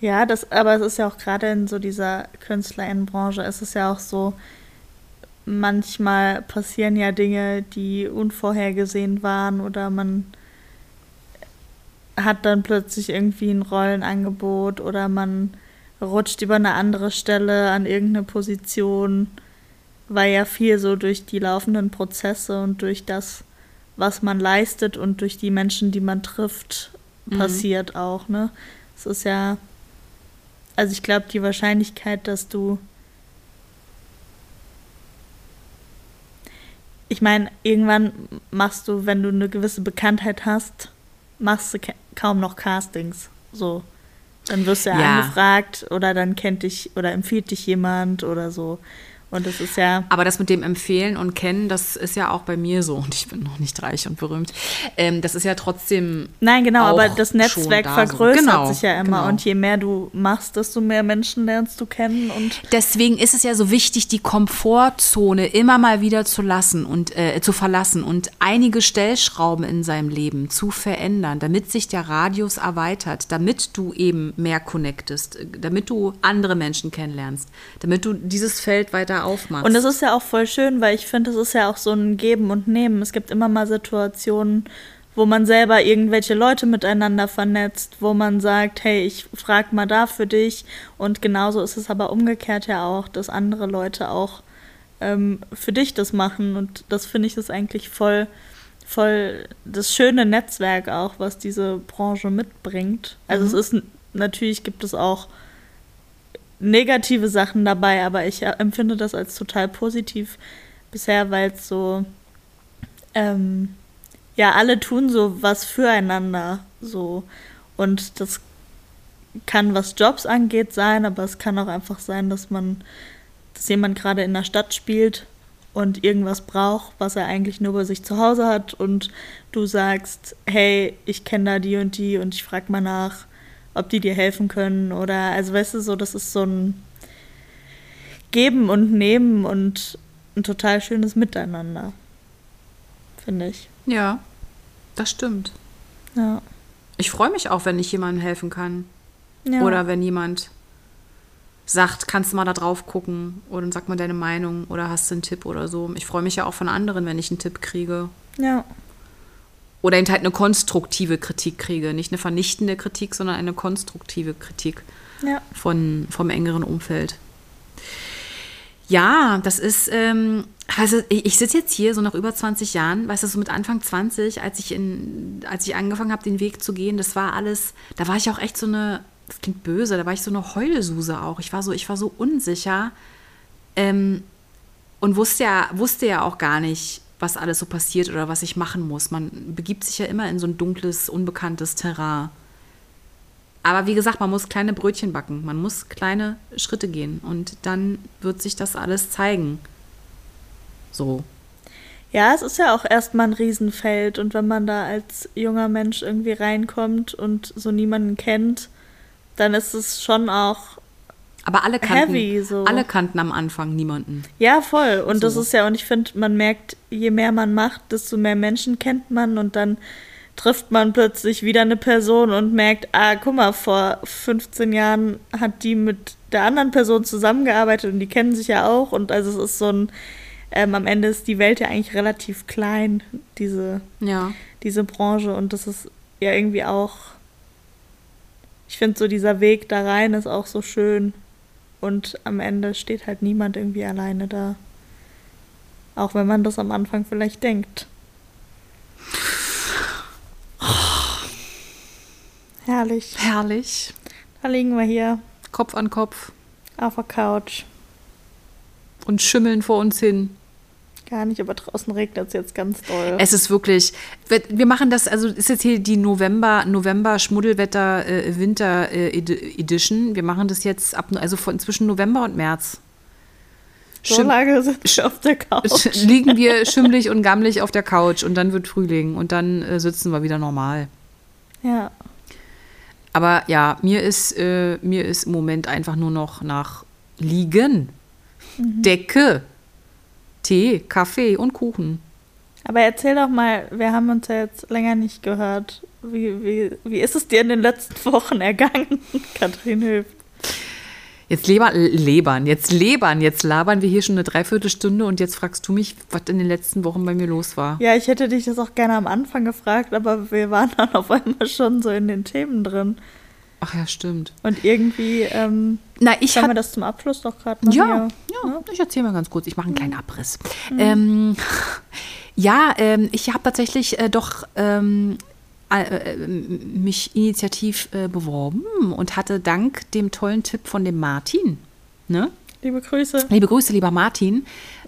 Ja, das, aber es ist ja auch gerade in so dieser Künstlerinnenbranche, ist es ja auch so, manchmal passieren ja Dinge, die unvorhergesehen waren oder man hat dann plötzlich irgendwie ein Rollenangebot oder man rutscht über eine andere Stelle an irgendeine Position, weil ja viel so durch die laufenden Prozesse und durch das, was man leistet und durch die Menschen, die man trifft, mhm. passiert auch, ne? Es ist ja, also ich glaube, die Wahrscheinlichkeit, dass du ich meine, irgendwann machst du, wenn du eine gewisse Bekanntheit hast, machst du kaum noch Castings. So. Dann wirst du ja, ja. angefragt oder dann kennt dich oder empfiehlt dich jemand oder so. Und das ist ja. Aber das mit dem Empfehlen und Kennen, das ist ja auch bei mir so. Und ich bin noch nicht reich und berühmt. Ähm, das ist ja trotzdem. Nein, genau, aber das Netzwerk vergrößert so. genau, sich ja immer. Genau. Und je mehr du machst, desto mehr Menschen lernst du kennen. Und Deswegen ist es ja so wichtig, die Komfortzone immer mal wieder zu lassen und äh, zu verlassen und einige Stellschrauben in seinem Leben zu verändern, damit sich der Radius erweitert, damit du eben mehr connectest, damit du andere Menschen kennenlernst, damit du dieses Feld weiter aufmachst. Und das ist ja auch voll schön, weil ich finde, das ist ja auch so ein Geben und Nehmen. Es gibt immer mal Situationen, wo man selber irgendwelche Leute miteinander vernetzt, wo man sagt, hey, ich frag mal da für dich. Und genauso ist es aber umgekehrt ja auch, dass andere Leute auch ähm, für dich das machen. Und das finde ich ist eigentlich voll, voll das schöne Netzwerk auch, was diese Branche mitbringt. Also mhm. es ist natürlich gibt es auch negative Sachen dabei, aber ich empfinde das als total positiv bisher, weil es so, ähm, ja, alle tun so was füreinander, so. Und das kann, was Jobs angeht, sein, aber es kann auch einfach sein, dass man, dass jemand gerade in der Stadt spielt und irgendwas braucht, was er eigentlich nur bei sich zu Hause hat und du sagst, hey, ich kenne da die und die und ich frage mal nach ob die dir helfen können oder, also weißt du, so, das ist so ein Geben und Nehmen und ein total schönes Miteinander, finde ich. Ja, das stimmt. Ja. Ich freue mich auch, wenn ich jemandem helfen kann. ja. Oder wenn jemand sagt, kannst du mal da drauf gucken oder sag mal deine Meinung oder hast du einen Tipp oder so. Ich freue mich ja auch von anderen, wenn ich einen Tipp kriege. Ja. Oder eben halt eine konstruktive Kritik kriege. Nicht eine vernichtende Kritik, sondern eine konstruktive Kritik Ja. von, vom engeren Umfeld. Ja, das ist, ähm, also ich, sitze jetzt hier so nach über 20 Jahren, weißt du, so mit Anfang 20, als ich in, als ich angefangen habe, den Weg zu gehen, das war alles, da war ich auch echt so eine, das klingt böse, da war ich so eine Heulsuse auch. Ich war so, ich war so unsicher ähm, und wusste ja, wusste ja auch gar nicht, was alles so passiert oder was ich machen muss. Man begibt sich ja immer in so ein dunkles, unbekanntes Terrain. Aber wie gesagt, man muss kleine Brötchen backen, man muss kleine Schritte gehen und dann wird sich das alles zeigen. So. Ja, es ist ja auch erstmal ein Riesenfeld und wenn man da als junger Mensch irgendwie reinkommt und so niemanden kennt, dann ist es schon auch Aber alle kannten, Heavy, so. alle kannten am Anfang niemanden. Ja, voll. Und das So. ist ja, und ich finde, man merkt, je mehr man macht, desto mehr Menschen kennt man und dann trifft man plötzlich wieder eine Person und merkt, ah, guck mal, vor 15 Jahren hat die mit der anderen Person zusammengearbeitet und die kennen sich ja auch und also es ist so ein, ähm, am Ende ist die Welt ja eigentlich relativ klein, diese, Ja. diese Branche und das ist ja irgendwie auch, ich finde so dieser Weg da rein ist auch so schön und am Ende steht halt niemand irgendwie alleine da. Auch wenn man das am Anfang vielleicht denkt. Herrlich. Herrlich. Da liegen wir hier Kopf an Kopf auf der Couch. und schimmeln vor uns hin. Gar nicht, aber draußen regnet es jetzt ganz doll. Es ist wirklich, wir- machen das, also ist jetzt hier die November, November Schmuddelwetter äh, Winter äh, Edi- Edition. Wir machen das jetzt ab, also von zwischen November und März. so Schim- lange sind wir auf der Couch. liegen wir schimmelig und gammelig auf der Couch und dann wird Frühling und dann äh, sitzen wir wieder normal. Ja. Aber ja, mir ist, äh, mir ist im Moment einfach nur noch nach Liegen, Decke, Tee, Kaffee und Kuchen. Aber erzähl doch mal, wir haben uns ja jetzt länger nicht gehört. Wie, wie, wie ist es dir in den letzten Wochen ergangen, Katrin Höf? Jetzt leber, lebern, jetzt lebern, jetzt labern wir hier schon eine Dreiviertelstunde und jetzt fragst du mich, was in den letzten Wochen bei mir los war. Ja, ich hätte dich das auch gerne am Anfang gefragt, aber wir waren dann auf einmal schon so in den Themen drin. Ach ja, stimmt. Und irgendwie ähm, Na, ich wir habe das zum Abschluss doch gerade mal Ja, hier. ja, ich erzähle mal ganz kurz. Ich mache einen kleinen Abriss. Ähm, ja, ähm, ich habe tatsächlich äh, doch ähm, äh, äh, mich initiativ äh, beworben und hatte dank dem tollen Tipp von dem Martin, ne? Liebe Grüße. Liebe Grüße, lieber Martin,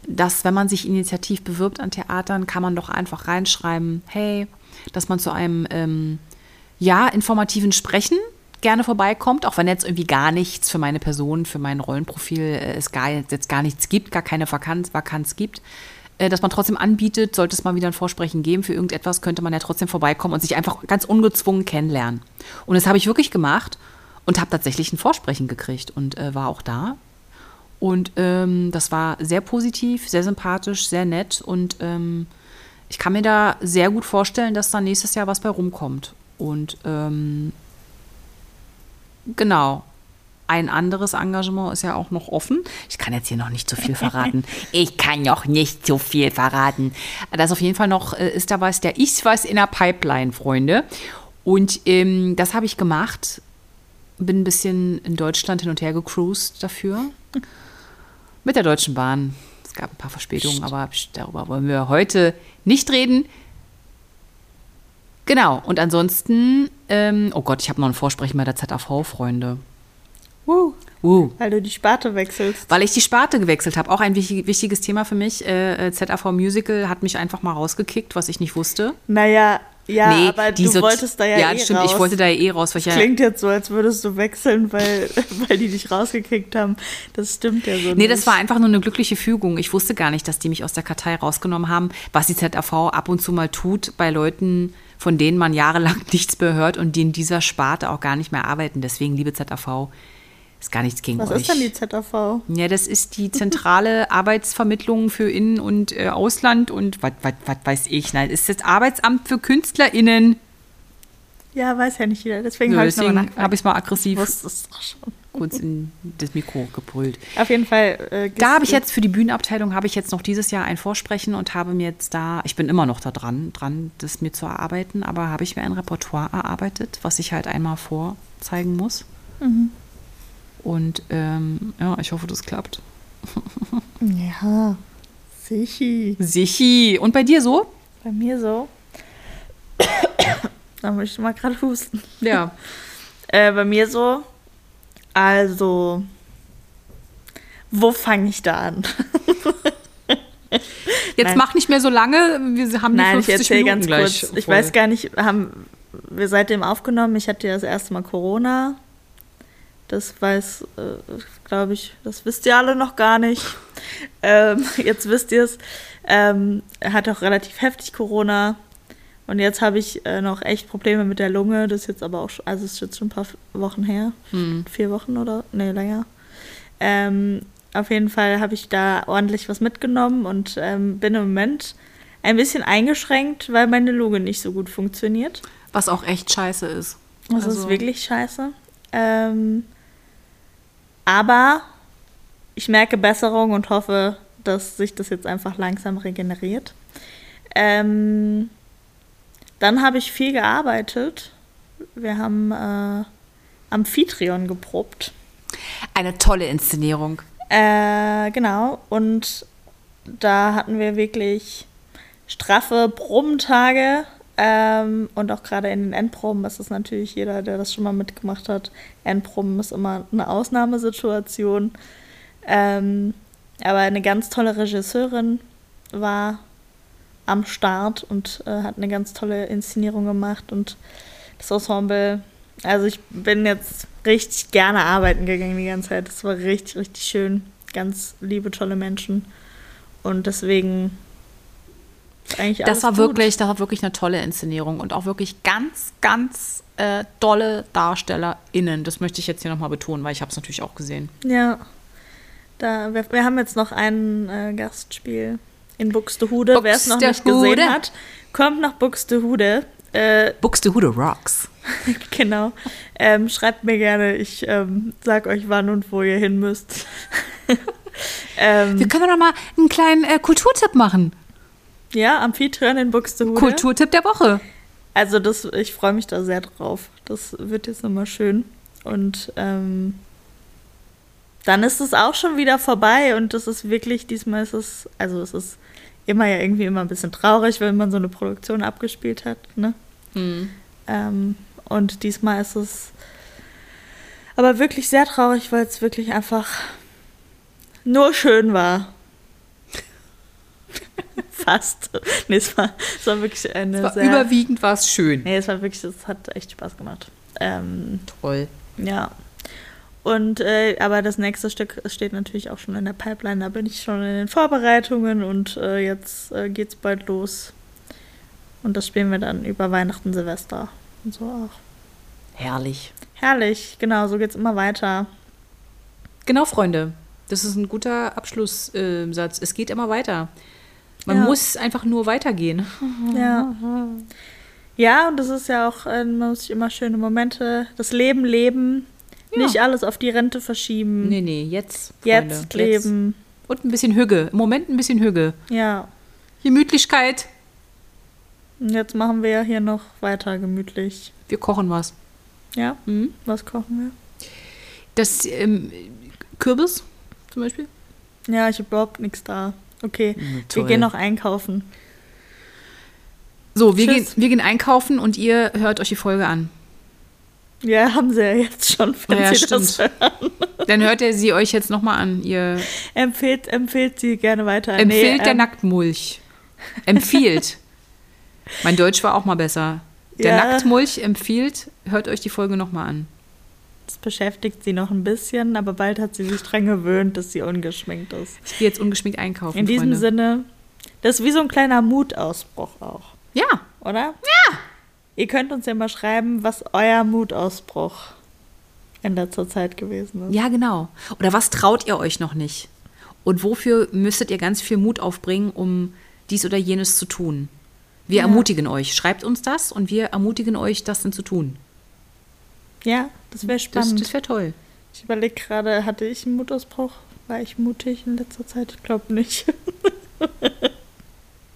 dass wenn man sich initiativ bewirbt an Theatern, kann man doch einfach reinschreiben, hey, dass man zu einem ähm, ja, informativen Sprechen gerne vorbeikommt, auch wenn jetzt irgendwie gar nichts für meine Person, für mein Rollenprofil äh, es gar, jetzt gar nichts gibt, gar keine Vakanz, Vakanz gibt, äh, dass man trotzdem anbietet, sollte es mal wieder ein Vorsprechen geben für irgendetwas, könnte man ja trotzdem vorbeikommen und sich einfach ganz ungezwungen kennenlernen. Und das habe ich wirklich gemacht und habe tatsächlich ein Vorsprechen gekriegt und äh, war auch da und ähm, das war sehr positiv, sehr sympathisch, sehr nett. Und ähm, ich kann mir da sehr gut vorstellen, dass da nächstes Jahr was bei rumkommt. Und ähm, genau. Ein anderes Engagement ist ja auch noch offen. Ich kann jetzt hier noch nicht zu viel verraten. Ich kann noch nicht zu viel verraten. Das auf jeden Fall noch äh, ist da was, der ist was in der Pipeline, Freunde. Und ähm, das habe ich gemacht. Bin ein bisschen in Deutschland hin und her gecruised dafür. Mit der Deutschen Bahn. Es gab ein paar Verspätungen, aber pst, darüber wollen wir heute nicht reden. Genau, und ansonsten, ähm, oh Gott, ich habe noch ein Vorsprechen bei der ZAV, Freunde. Uh, Uh, weil du die Sparte wechselst. weil ich die Sparte gewechselt habe. Auch ein wichtig, wichtiges Thema für mich. Äh, ZAV Musical hat mich einfach mal rausgekickt, was ich nicht wusste. Naja, ja, Nee, aber du wolltest da ja, Ja, eh stimmt, raus. ich wollte da ja eh raus, weil ja Klingt jetzt so, als würdest du wechseln, weil, weil die dich rausgekickt haben. Das stimmt ja so Nee, nicht. das war einfach nur eine glückliche Fügung. Ich wusste gar nicht, dass die mich aus der Kartei rausgenommen haben, was die ZAV ab und zu mal tut bei Leuten, von denen man jahrelang nichts mehr hört und die in dieser Sparte auch gar nicht mehr arbeiten. Deswegen, liebe ZAV, ist gar nichts gegen Was euch. ist denn die ZAV? ja, das ist die zentrale Arbeitsvermittlung für Innen- und äh, Ausland und was weiß ich. Nein, ist das Arbeitsamt für KünstlerInnen. Ja, weiß ja nicht jeder. Deswegen habe ich es ich mal Ich aggressiv wusste es doch schon. Kurz in das Mikro gebrüllt. Auf jeden Fall. Äh, Da habe ich jetzt für die Bühnenabteilung habe ich jetzt noch dieses Jahr ein Vorsprechen und habe mir jetzt da, ich bin immer noch da dran, dran, das mir zu erarbeiten, aber habe ich mir ein Repertoire erarbeitet, was ich halt einmal vorzeigen muss. Mhm. Und ähm, ja, ich hoffe, das klappt. Ja, sicher. Sichi. Und bei dir so? Bei mir so. da muss ich mal gerade husten. Ja. Äh, bei mir so. Also. Wo fange ich da an? Jetzt Nein. mach nicht mehr so lange. Wir haben die Nein, ich 50 erzähle Minuten ganz gleich kurz. Ich voll. weiß gar nicht, haben wir seitdem aufgenommen? Ich hatte ja das erste Mal Corona. Das weiß, äh, glaube ich, das wisst ihr alle noch gar nicht. ähm, jetzt wisst ihr es. Ähm, er hat auch relativ heftig Corona. Und jetzt habe ich äh, noch echt Probleme mit der Lunge. Das ist jetzt aber auch, schon, also es ist jetzt schon ein paar Wochen her. Hm. Vier Wochen oder? Nee, länger. Ähm, auf jeden Fall habe ich da ordentlich was mitgenommen und ähm, bin im Moment ein bisschen eingeschränkt, weil meine Lunge nicht so gut funktioniert. Was auch echt scheiße ist. Das Also- ist wirklich scheiße. Ähm, aber ich merke Besserung und hoffe, dass sich das jetzt einfach langsam regeneriert. Ähm, dann habe ich viel gearbeitet. Wir haben äh, Amphitryon geprobt. Eine tolle Inszenierung. Äh, genau. Und da hatten wir wirklich straffe Probentage. Ähm, und auch gerade in den Endproben ist es natürlich jeder, der das schon mal mitgemacht hat. Endproben ist immer eine Ausnahmesituation. Ähm, aber eine ganz tolle Regisseurin war am Start und äh, hat eine ganz tolle Inszenierung gemacht. Und das Ensemble, also ich bin jetzt richtig gerne arbeiten gegangen die ganze Zeit. Das war richtig, richtig schön. Ganz liebe, tolle Menschen. Und deswegen eigentlich Das war gut. wirklich, das war wirklich eine tolle Inszenierung und auch wirklich ganz, ganz äh, tolle DarstellerInnen. Das möchte ich jetzt hier nochmal betonen, weil ich habe es natürlich auch gesehen. Ja. Da, wir, wir haben jetzt noch ein äh, Gastspiel in Buxtehude. Wer es noch nicht gesehen hat, kommt nach Buxtehude. Äh, Buxtehude Rocks. genau. Ähm, schreibt mir gerne. Ich ähm, sag euch, wann und wo ihr hin müsst. ähm, Wir können doch noch mal einen kleinen äh, Kulturtipp machen. ja, Amphitryon in Buxtehude. Kulturtipp der Woche. Also das, ich freue mich da sehr drauf. Das wird jetzt nochmal schön. Und ähm, dann ist es auch schon wieder vorbei und das ist wirklich, diesmal ist es, also es ist immer ja irgendwie immer ein bisschen traurig, wenn man so eine Produktion abgespielt hat, ne? Ähm, und diesmal ist es aber wirklich sehr traurig, weil es wirklich einfach nur schön war. Fast. Nee, es war, es war wirklich eine Es war sehr... überwiegend war es schön. Nee, es war wirklich, es hat echt Spaß gemacht. Ähm, Toll. ja. Und, äh, aber das nächste Stück steht natürlich auch schon in der Pipeline. Da bin ich schon in den Vorbereitungen und äh, jetzt äh, geht's bald los. Und das spielen wir dann über Weihnachten, Silvester und so auch. Herrlich. Herrlich, genau, so geht's immer weiter. Genau, Freunde. Das ist ein guter Abschlusssatz. es geht immer weiter. Man Ja. muss einfach nur weitergehen. Ja. Ja, und das ist ja auch, äh, man muss sich immer schöne Momente, das Leben leben, Ja. nicht alles auf die Rente verschieben. Nee, nee, jetzt. Freunde, Jetzt leben. Und ein bisschen Hüge. Im Moment ein bisschen Hüge. Ja. Gemütlichkeit. Und jetzt machen wir ja hier noch weiter gemütlich. Wir kochen was. Ja, Mhm. was kochen Das ähm, Kürbis zum Beispiel. wir? Ja, ich habe überhaupt nichts da. Okay, wir Hm, toll. gehen noch einkaufen. So, wir gehen, wir gehen einkaufen und ihr hört euch die Folge an. Ja, haben sie ja jetzt schon, wenn Ja, sie das stimmt. hören. Dann hört ihr sie euch jetzt nochmal an. Ihr Empfehlt, empfehlt sie gerne weiter. empfiehlt der ähm, Nacktmulch. Empfiehlt. mein Deutsch war auch mal besser. Der Ja. Nacktmulch empfiehlt, hört euch die Folge nochmal an. Das beschäftigt sie noch ein bisschen, aber bald hat sie sich dran gewöhnt, dass sie ungeschminkt ist. Ich gehe jetzt ungeschminkt einkaufen. In diesem Freunde. Sinne, das ist wie so ein kleiner Mutausbruch auch, Ja, oder? Ja! Ihr könnt uns ja mal schreiben, was euer Mutausbruch in letzter Zeit gewesen ist. ja, genau. Oder was traut ihr euch noch nicht? Und wofür müsstet ihr ganz viel Mut aufbringen, um dies oder jenes zu tun? Wir Ja. ermutigen euch. Schreibt uns das und wir ermutigen euch, das dann zu tun. Ja, das wäre Das, spannend. das wäre toll. ich überlege gerade, hatte ich einen Mutausbruch? War ich mutig in letzter Zeit? Ich glaube nicht.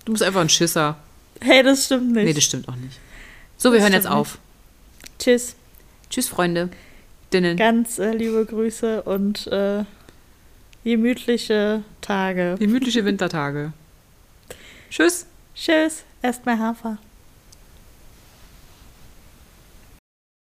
Du bist einfach ein Schisser. hey, das stimmt nicht. Nee, das stimmt auch nicht. So, wir hören jetzt auf. Tschüss. Tschüss, Freunde. Dinnen. Ganz äh, liebe Grüße und äh, gemütliche Tage. Gemütliche Wintertage. Tschüss. Tschüss. Erstmal Hafer.